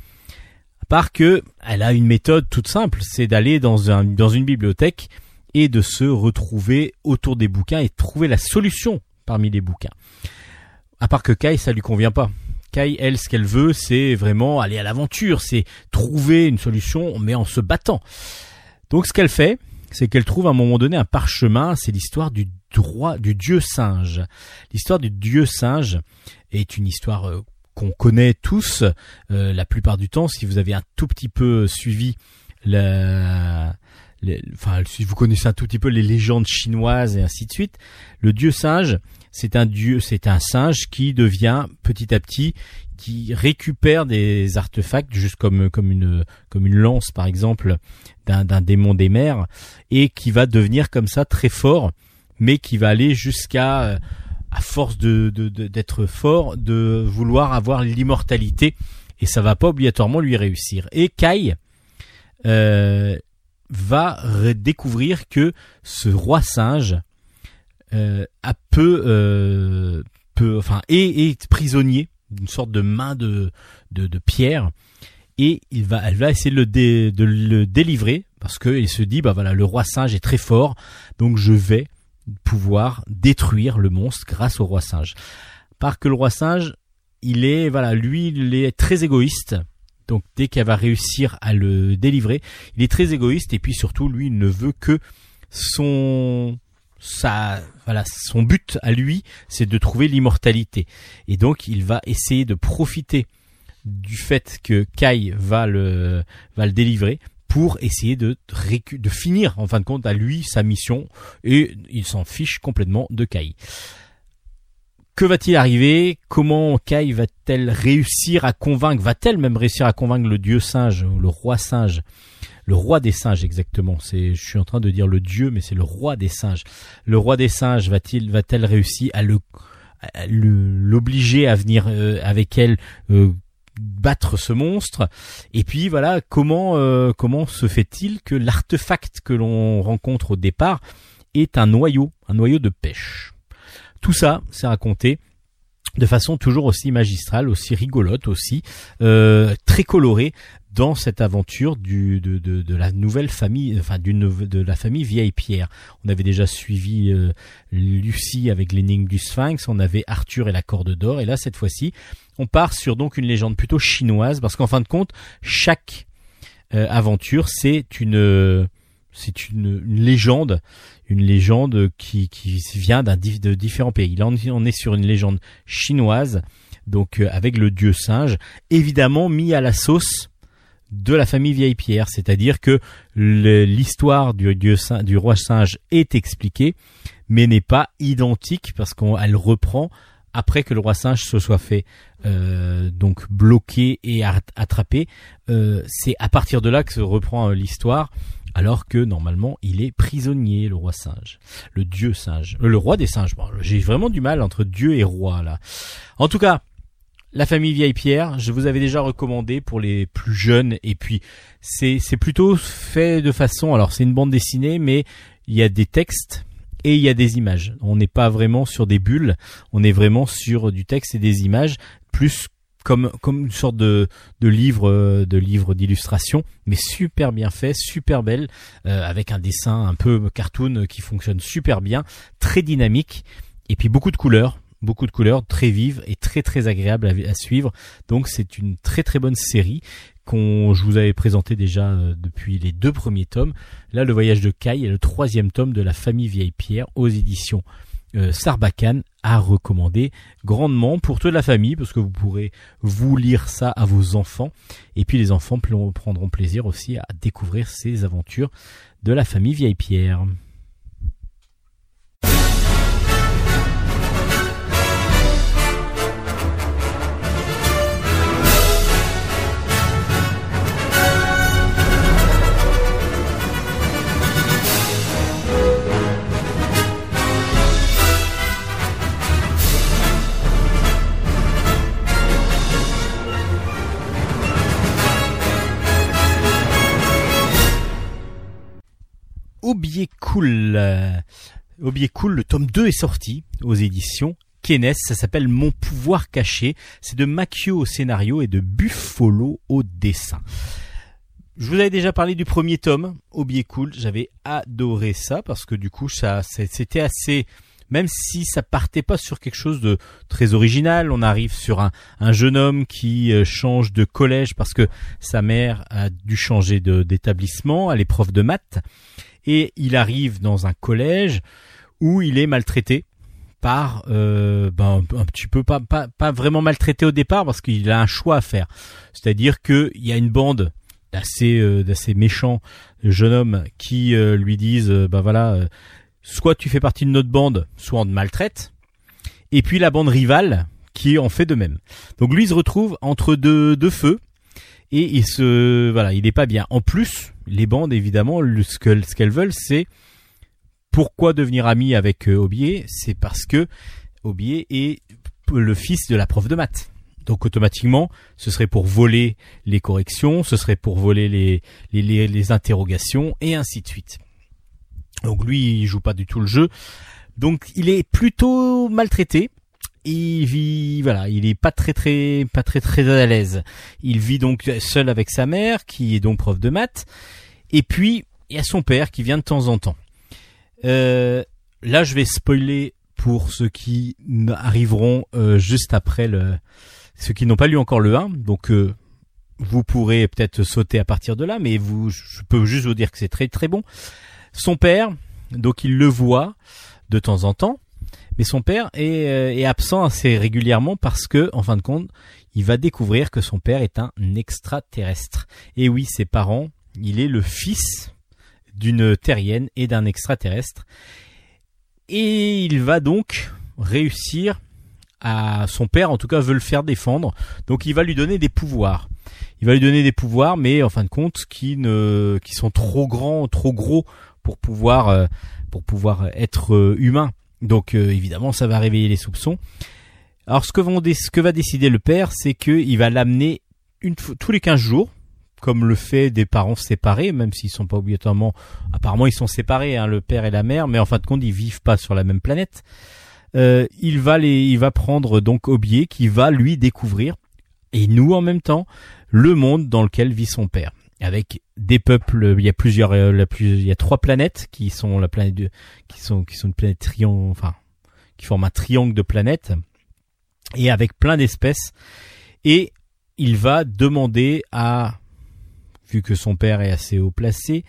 À part que elle a une méthode toute simple, c'est d'aller dans dans une bibliothèque et de se retrouver autour des bouquins et trouver la solution parmi les bouquins. À part que Kai, ça lui convient pas. Kai, elle, ce qu'elle veut, c'est vraiment aller à l'aventure, c'est trouver une solution, mais en se battant. Donc ce qu'elle fait, c'est qu'elle trouve à un moment donné un parchemin, c'est l'histoire du droit du dieu singe. L'histoire du dieu singe est une histoire euh, qu'on connaît tous euh, la plupart du temps si vous avez un tout petit peu suivi la enfin si vous connaissez un tout petit peu les légendes chinoises et ainsi de suite, le dieu singe, c'est un dieu, c'est un singe qui devient petit à petit qui récupère des artefacts juste comme comme une comme une lance par exemple d'un d'un démon des mers et qui va devenir comme ça très fort mais qui va aller jusqu'à euh, à force de d'être fort de vouloir avoir l'immortalité et ça va pas obligatoirement lui réussir. Et Kai euh, va découvrir que ce roi singe euh, a peu, euh, peu, enfin, est, est prisonnier d'une sorte de main de, de, de, pierre et il va, elle va essayer de le, de le délivrer parce qu'il se dit bah voilà le roi singe est très fort donc je vais pouvoir détruire le monstre grâce au roi singe. Par que le roi singe il est voilà lui il est très égoïste donc dès qu'elle va réussir à le délivrer, il est très égoïste et puis surtout lui ne veut que son sa voilà son but à lui c'est de trouver l'immortalité et donc il va essayer de profiter du fait que Kai va le va le délivrer pour essayer de de finir en fin de compte à lui sa mission et il s'en fiche complètement de Kai. Que va-t-il arriver? Comment Kai va-t-elle réussir à convaincre Va-t-elle même réussir à convaincre le dieu singe, le roi singe? Le roi des singes exactement. C'est, je suis en train de dire le dieu, mais c'est le roi des singes. Le roi des singes va-t-il, va-t-elle réussir à l'obliger à venir euh, avec elle euh, battre ce monstre? Et puis voilà, comment, euh, comment se fait-il que l'artefact que l'on rencontre au départ est un noyau, un noyau de pêche? Tout ça, c'est raconté de façon toujours aussi magistrale, aussi rigolote aussi, euh, très colorée dans cette aventure du, de, la nouvelle famille, enfin de la famille Vieille Pierre. On avait déjà suivi euh, Lucie avec l'énigme du Sphinx, on avait Arthur et la corde d'or, et là cette fois-ci, on part sur donc une légende plutôt chinoise, parce qu'en fin de compte, chaque euh, aventure, c'est une c'est une, légende, une légende qui, qui vient d'un de différents pays. Là, on est sur une légende chinoise, donc euh, avec le dieu singe, évidemment mis à la sauce de la famille Vieille Pierre, c'est-à-dire que l'histoire du dieu du roi singe est expliquée, mais n'est pas identique parce qu'elle reprend après que le roi singe se soit fait euh, donc bloqué et attrapé. Euh, c'est à partir de là que se reprend l'histoire alors que normalement il est prisonnier, le roi singe, le dieu singe, euh, le roi des singes. J'ai vraiment du mal entre dieu et roi là. En tout cas, la famille Vieille Pierre, je vous avais déjà recommandé pour les plus jeunes et puis c'est c'est plutôt fait de façon alors c'est une bande dessinée mais il y a des textes et il y a des images. On n'est pas vraiment sur des bulles, on est vraiment sur du texte et des images plus comme une sorte de de livre euh, de livre d'illustration mais super bien fait super belle euh, avec un dessin un peu cartoon qui fonctionne super bien très dynamique et puis beaucoup de couleurs beaucoup de couleurs très vives et très très agréables à, suivre. Donc c'est une très très bonne série qu'on je vous avais présenté déjà euh, depuis les deux premiers tomes. Là le voyage de Kai est le troisième tome de la famille Vieille Pierre aux éditions euh, Sarbacane a recommandé grandement pour toute la famille parce que vous pourrez vous lire ça à vos enfants et puis les enfants prendront plaisir aussi à découvrir ces aventures de la famille Vieille Pierre. Cool. Euh, Cool, le tome 2 est sorti aux éditions Kenes, ça s'appelle Mon pouvoir caché, c'est de Macchio au scénario et de Buffalo au dessin. Je vous avais déjà parlé du premier tome, Obi Cool. J'avais adoré ça parce que du coup, ça, c'était assez, même si ça partait pas sur quelque chose de très original, on arrive sur un, un jeune homme qui euh, change de collège parce que sa mère a dû changer d'établissement, elle est prof de maths, et il arrive dans un collège où il est maltraité par euh, ben, un petit peu pas, pas, pas vraiment maltraité au départ parce qu'il a un choix à faire. C'est-à-dire qu'il y a une bande d'assez euh, d'assez méchants jeunes hommes qui euh, lui disent euh, ben voilà euh, soit tu fais partie de notre bande soit on te maltraite et puis la bande rivale qui en fait de même. Donc lui il se retrouve entre deux, deux feux et il se voilà, il est pas bien. En plus, les bandes évidemment ce que- ce qu'elles veulent c'est pourquoi devenir ami avec euh, Aubier? C'est parce que Aubier est le fils de la prof de maths. Donc automatiquement, ce serait pour voler les corrections, ce serait pour voler les, les interrogations et ainsi de suite. Donc lui, il joue pas du tout le jeu. Donc il est plutôt maltraité. Il vit, voilà, il est pas très très pas très très à l'aise. Il vit donc seul avec sa mère, qui est donc prof de maths, et puis il y a son père qui vient de temps en temps. Euh, là, je vais spoiler pour ceux qui arriveront euh, juste après le, ceux qui n'ont pas lu encore le 1. Donc, euh, vous pourrez peut-être sauter à partir de là, mais vous, je peux juste vous dire que c'est très très bon. Son père, donc il le voit de temps en temps, mais son père est, euh, est absent assez régulièrement parce que, en fin de compte, il va découvrir que son père est un extraterrestre. Et oui, ses parents, il est le fils d'une terrienne et d'un extraterrestre. Et il va donc réussir à son père, en tout cas, veut le faire défendre. Donc il va lui donner des pouvoirs. Il va lui donner des pouvoirs, mais en fin de compte, qui ne, qui sont trop grands, trop gros pour pouvoir, euh, pour pouvoir être euh, humain. Donc euh, évidemment, ça va réveiller les soupçons. Alors ce que, va décider le père, c'est qu'il va l'amener tous les 15 jours, comme le fait des parents séparés, même s'ils sont pas obligatoirement, apparemment ils sont séparés, hein, le père et la mère, mais en fin de compte ils vivent pas sur la même planète. Euh, il va les, il va prendre donc Aubier qui va lui découvrir et nous en même temps le monde dans lequel vit son père. Avec des peuples, il y a plusieurs, euh, il y a trois planètes qui sont la planète de, qui sont, qui sont une planète triangle, enfin, qui forment un triangle de planètes et avec plein d'espèces. Et il va demander à, vu que son père est assez haut placé,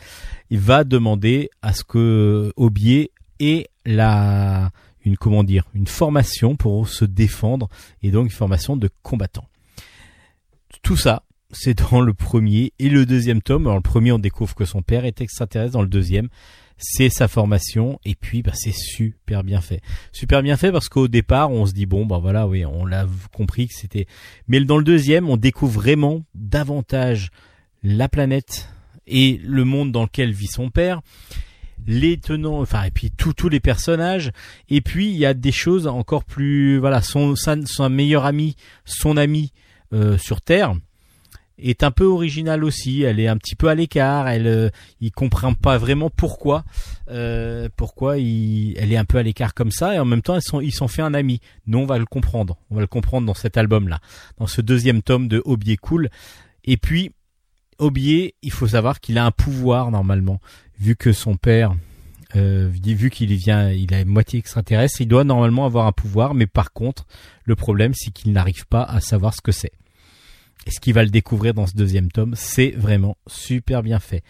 il va demander à ce que Aubier ait la, une comment dire, une formation pour se défendre et donc une formation de combattant. Tout ça, c'est dans le premier et le deuxième tome. Alors le premier, on découvre que son père est extraterrestre. Dans le deuxième, c'est sa formation et puis bah, c'est super bien fait. Super bien fait parce qu'au départ, on se dit bon bah voilà, oui, on l'a compris que c'était. Mais dans le deuxième, on découvre vraiment davantage la planète et le monde dans lequel vit son père les tenants, enfin et puis tous tous les personnages. Et puis il y a des choses encore plus, voilà, son son, son meilleur ami, son ami euh, sur Terre est un peu original aussi. Elle est un petit peu à l'écart. Elle, euh, il comprend pas vraiment pourquoi, euh, pourquoi il, elle est un peu à l'écart comme ça. Et en même temps, ils ils sont fait un ami. Nous, on va le comprendre. On va le comprendre dans cet album-là, dans ce deuxième tome de Aubier Cool. Et puis Aubier, il faut savoir qu'il a un pouvoir normalement, vu que son père, euh, vu qu'il vient, il a moitié extraterrestre, il doit normalement avoir un pouvoir, mais par contre, le problème c'est qu'il n'arrive pas à savoir ce que c'est. Et ce qu'il va le découvrir dans ce deuxième tome, c'est vraiment super bien fait.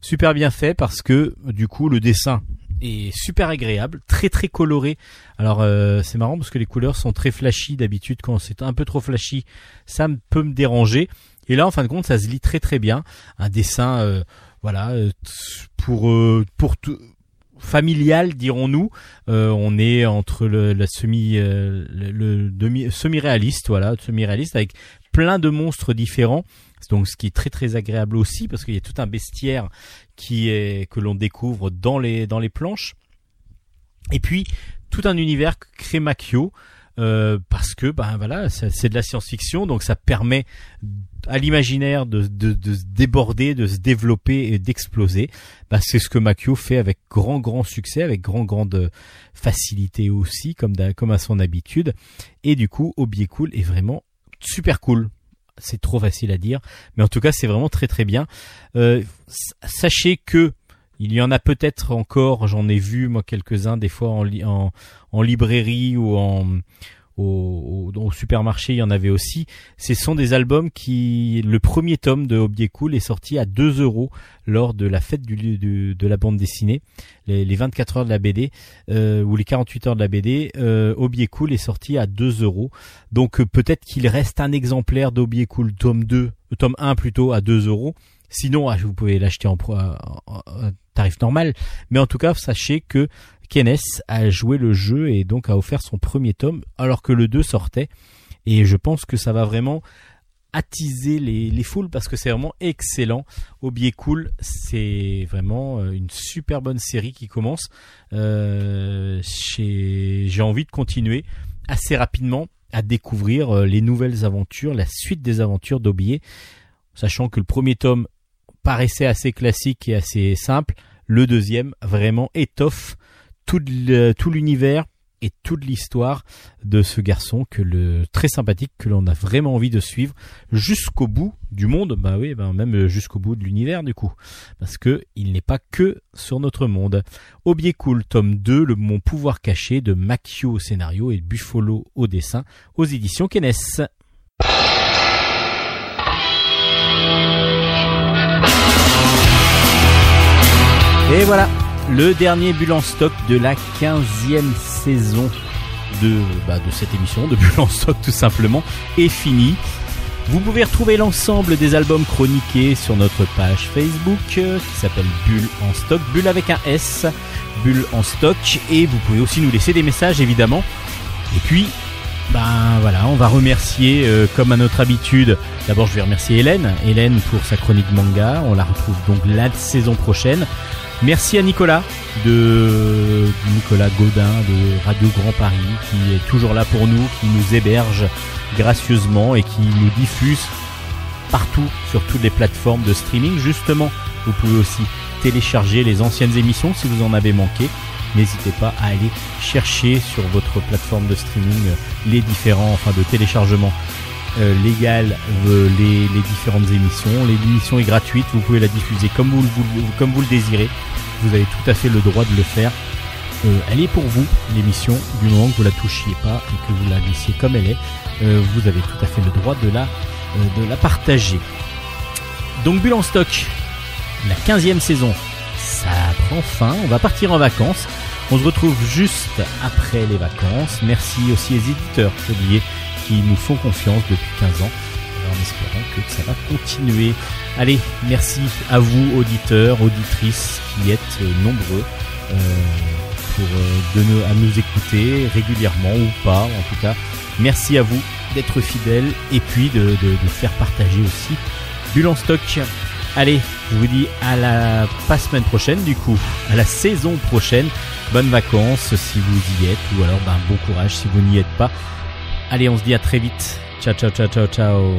Super bien fait parce que du coup le dessin est super agréable, très très coloré. Alors euh, c'est marrant parce que les couleurs sont très flashy d'habitude quand c'est un peu trop flashy, ça peut me déranger. Et là en fin de compte ça se lit très très bien. Un dessin euh, voilà euh, pour euh, pour tout familial dirons-nous Euh, on est entre le la semi euh, le, le demi semi réaliste voilà semi réaliste avec plein de monstres différents donc ce qui est très très agréable aussi parce qu'il y a tout un bestiaire qui est que l'on découvre dans les dans les planches et puis tout un univers crée Makio euh, parce que ben voilà c'est de la science-fiction donc ça permet à l'imaginaire de, de, de se déborder, de se développer et d'exploser. Ben, c'est ce que Makio fait avec grand grand succès, avec grand grande facilité aussi, comme, comme à son habitude. Et du coup, Obi Cool est vraiment super cool. c'est trop facile à dire, mais en tout cas c'est vraiment très très bien. Euh, sachez que il y en a peut-être encore, j'en ai vu moi quelques-uns des fois en, librairie ou en au, au, supermarché, il y en avait aussi. Ce sont des albums qui, le premier tome de Hobby Cool est sorti à 2 euros lors de la fête du, de la bande dessinée, les, les 24 heures de la BD euh, ou les 48 heures de la BD. Euh, Cool est sorti à 2 euros. Donc euh, peut-être qu'il reste un exemplaire d'Hobby Cool tome 2, euh, tome 1 plutôt à 2 euros. Sinon, ah, vous pouvez l'acheter en, en, tarif normal. Mais en tout cas, sachez que Kenes a joué le jeu et donc a offert son premier tome alors que le 2 sortait. Et je pense que ça va vraiment attiser les, les foules parce que c'est vraiment excellent. Au biais cool, c'est vraiment euh, une super bonne série qui commence. Euh, J'ai envie de continuer assez rapidement à découvrir euh, les nouvelles aventures, la suite des aventures d'Aubier, sachant que le premier tome paraissait assez classique et assez simple. Le deuxième vraiment étoffe tout l'univers et toute l'histoire de ce garçon que le très sympathique que l'on a vraiment envie de suivre jusqu'au bout du monde. Bah oui bah même jusqu'au bout de l'univers du coup. Parce que il n'est pas que sur notre monde. Obier Cool tome 2 le mon pouvoir caché de Macchio au scénario et Buffalo au dessin aux éditions Kenes et voilà le dernier bulle en stock de la 15e saison de, bah, de cette émission, de bulle en stock tout simplement, est fini. Vous pouvez retrouver l'ensemble des albums chroniqués sur notre page Facebook euh, qui s'appelle Bulle en stock, Bulle avec un S, Bulle en stock, et vous pouvez aussi nous laisser des messages évidemment. Et puis, ben voilà, on va remercier euh, comme à notre habitude. D'abord, je vais remercier Hélène, Hélène pour sa chronique manga. On la retrouve donc la saison prochaine. Merci à Nicolas de Nicolas Godin de Radio Grand Paris qui est toujours là pour nous, qui nous héberge gracieusement et qui nous diffuse partout sur toutes les plateformes de streaming. Justement, vous pouvez aussi télécharger les anciennes émissions si vous en avez manqué. N'hésitez pas à aller chercher sur votre plateforme de streaming les différents, enfin de téléchargement euh, légal euh, les, différentes émissions. L'émission est gratuite, vous pouvez la diffuser comme vous, le désirez. Vous avez tout à fait le droit de le faire. Euh, elle est pour vous, l'émission, du moment que vous la touchiez pas et que vous la laissiez comme elle est. Vous avez tout à fait le droit de la, partager. Donc Bulle en stock, la 15e saison, ça prend fin. On va partir en vacances. On se retrouve juste après les vacances. Merci aussi aux éditeurs, oublié qui nous font confiance depuis 15 ans en espérant que ça va continuer. Allez, merci à vous auditeurs, auditrices qui êtes euh, nombreux euh, pour euh, à nous écouter régulièrement ou pas en tout cas. Merci à vous d'être fidèles et puis de, faire partager aussi Bulle en stock. Allez, je vous dis à la pas semaine prochaine du coup, à la saison prochaine. Bonnes vacances si vous y êtes ou alors ben, bon courage si vous n'y êtes pas. Allez, on se dit à très vite. Ciao, ciao, ciao, ciao, ciao.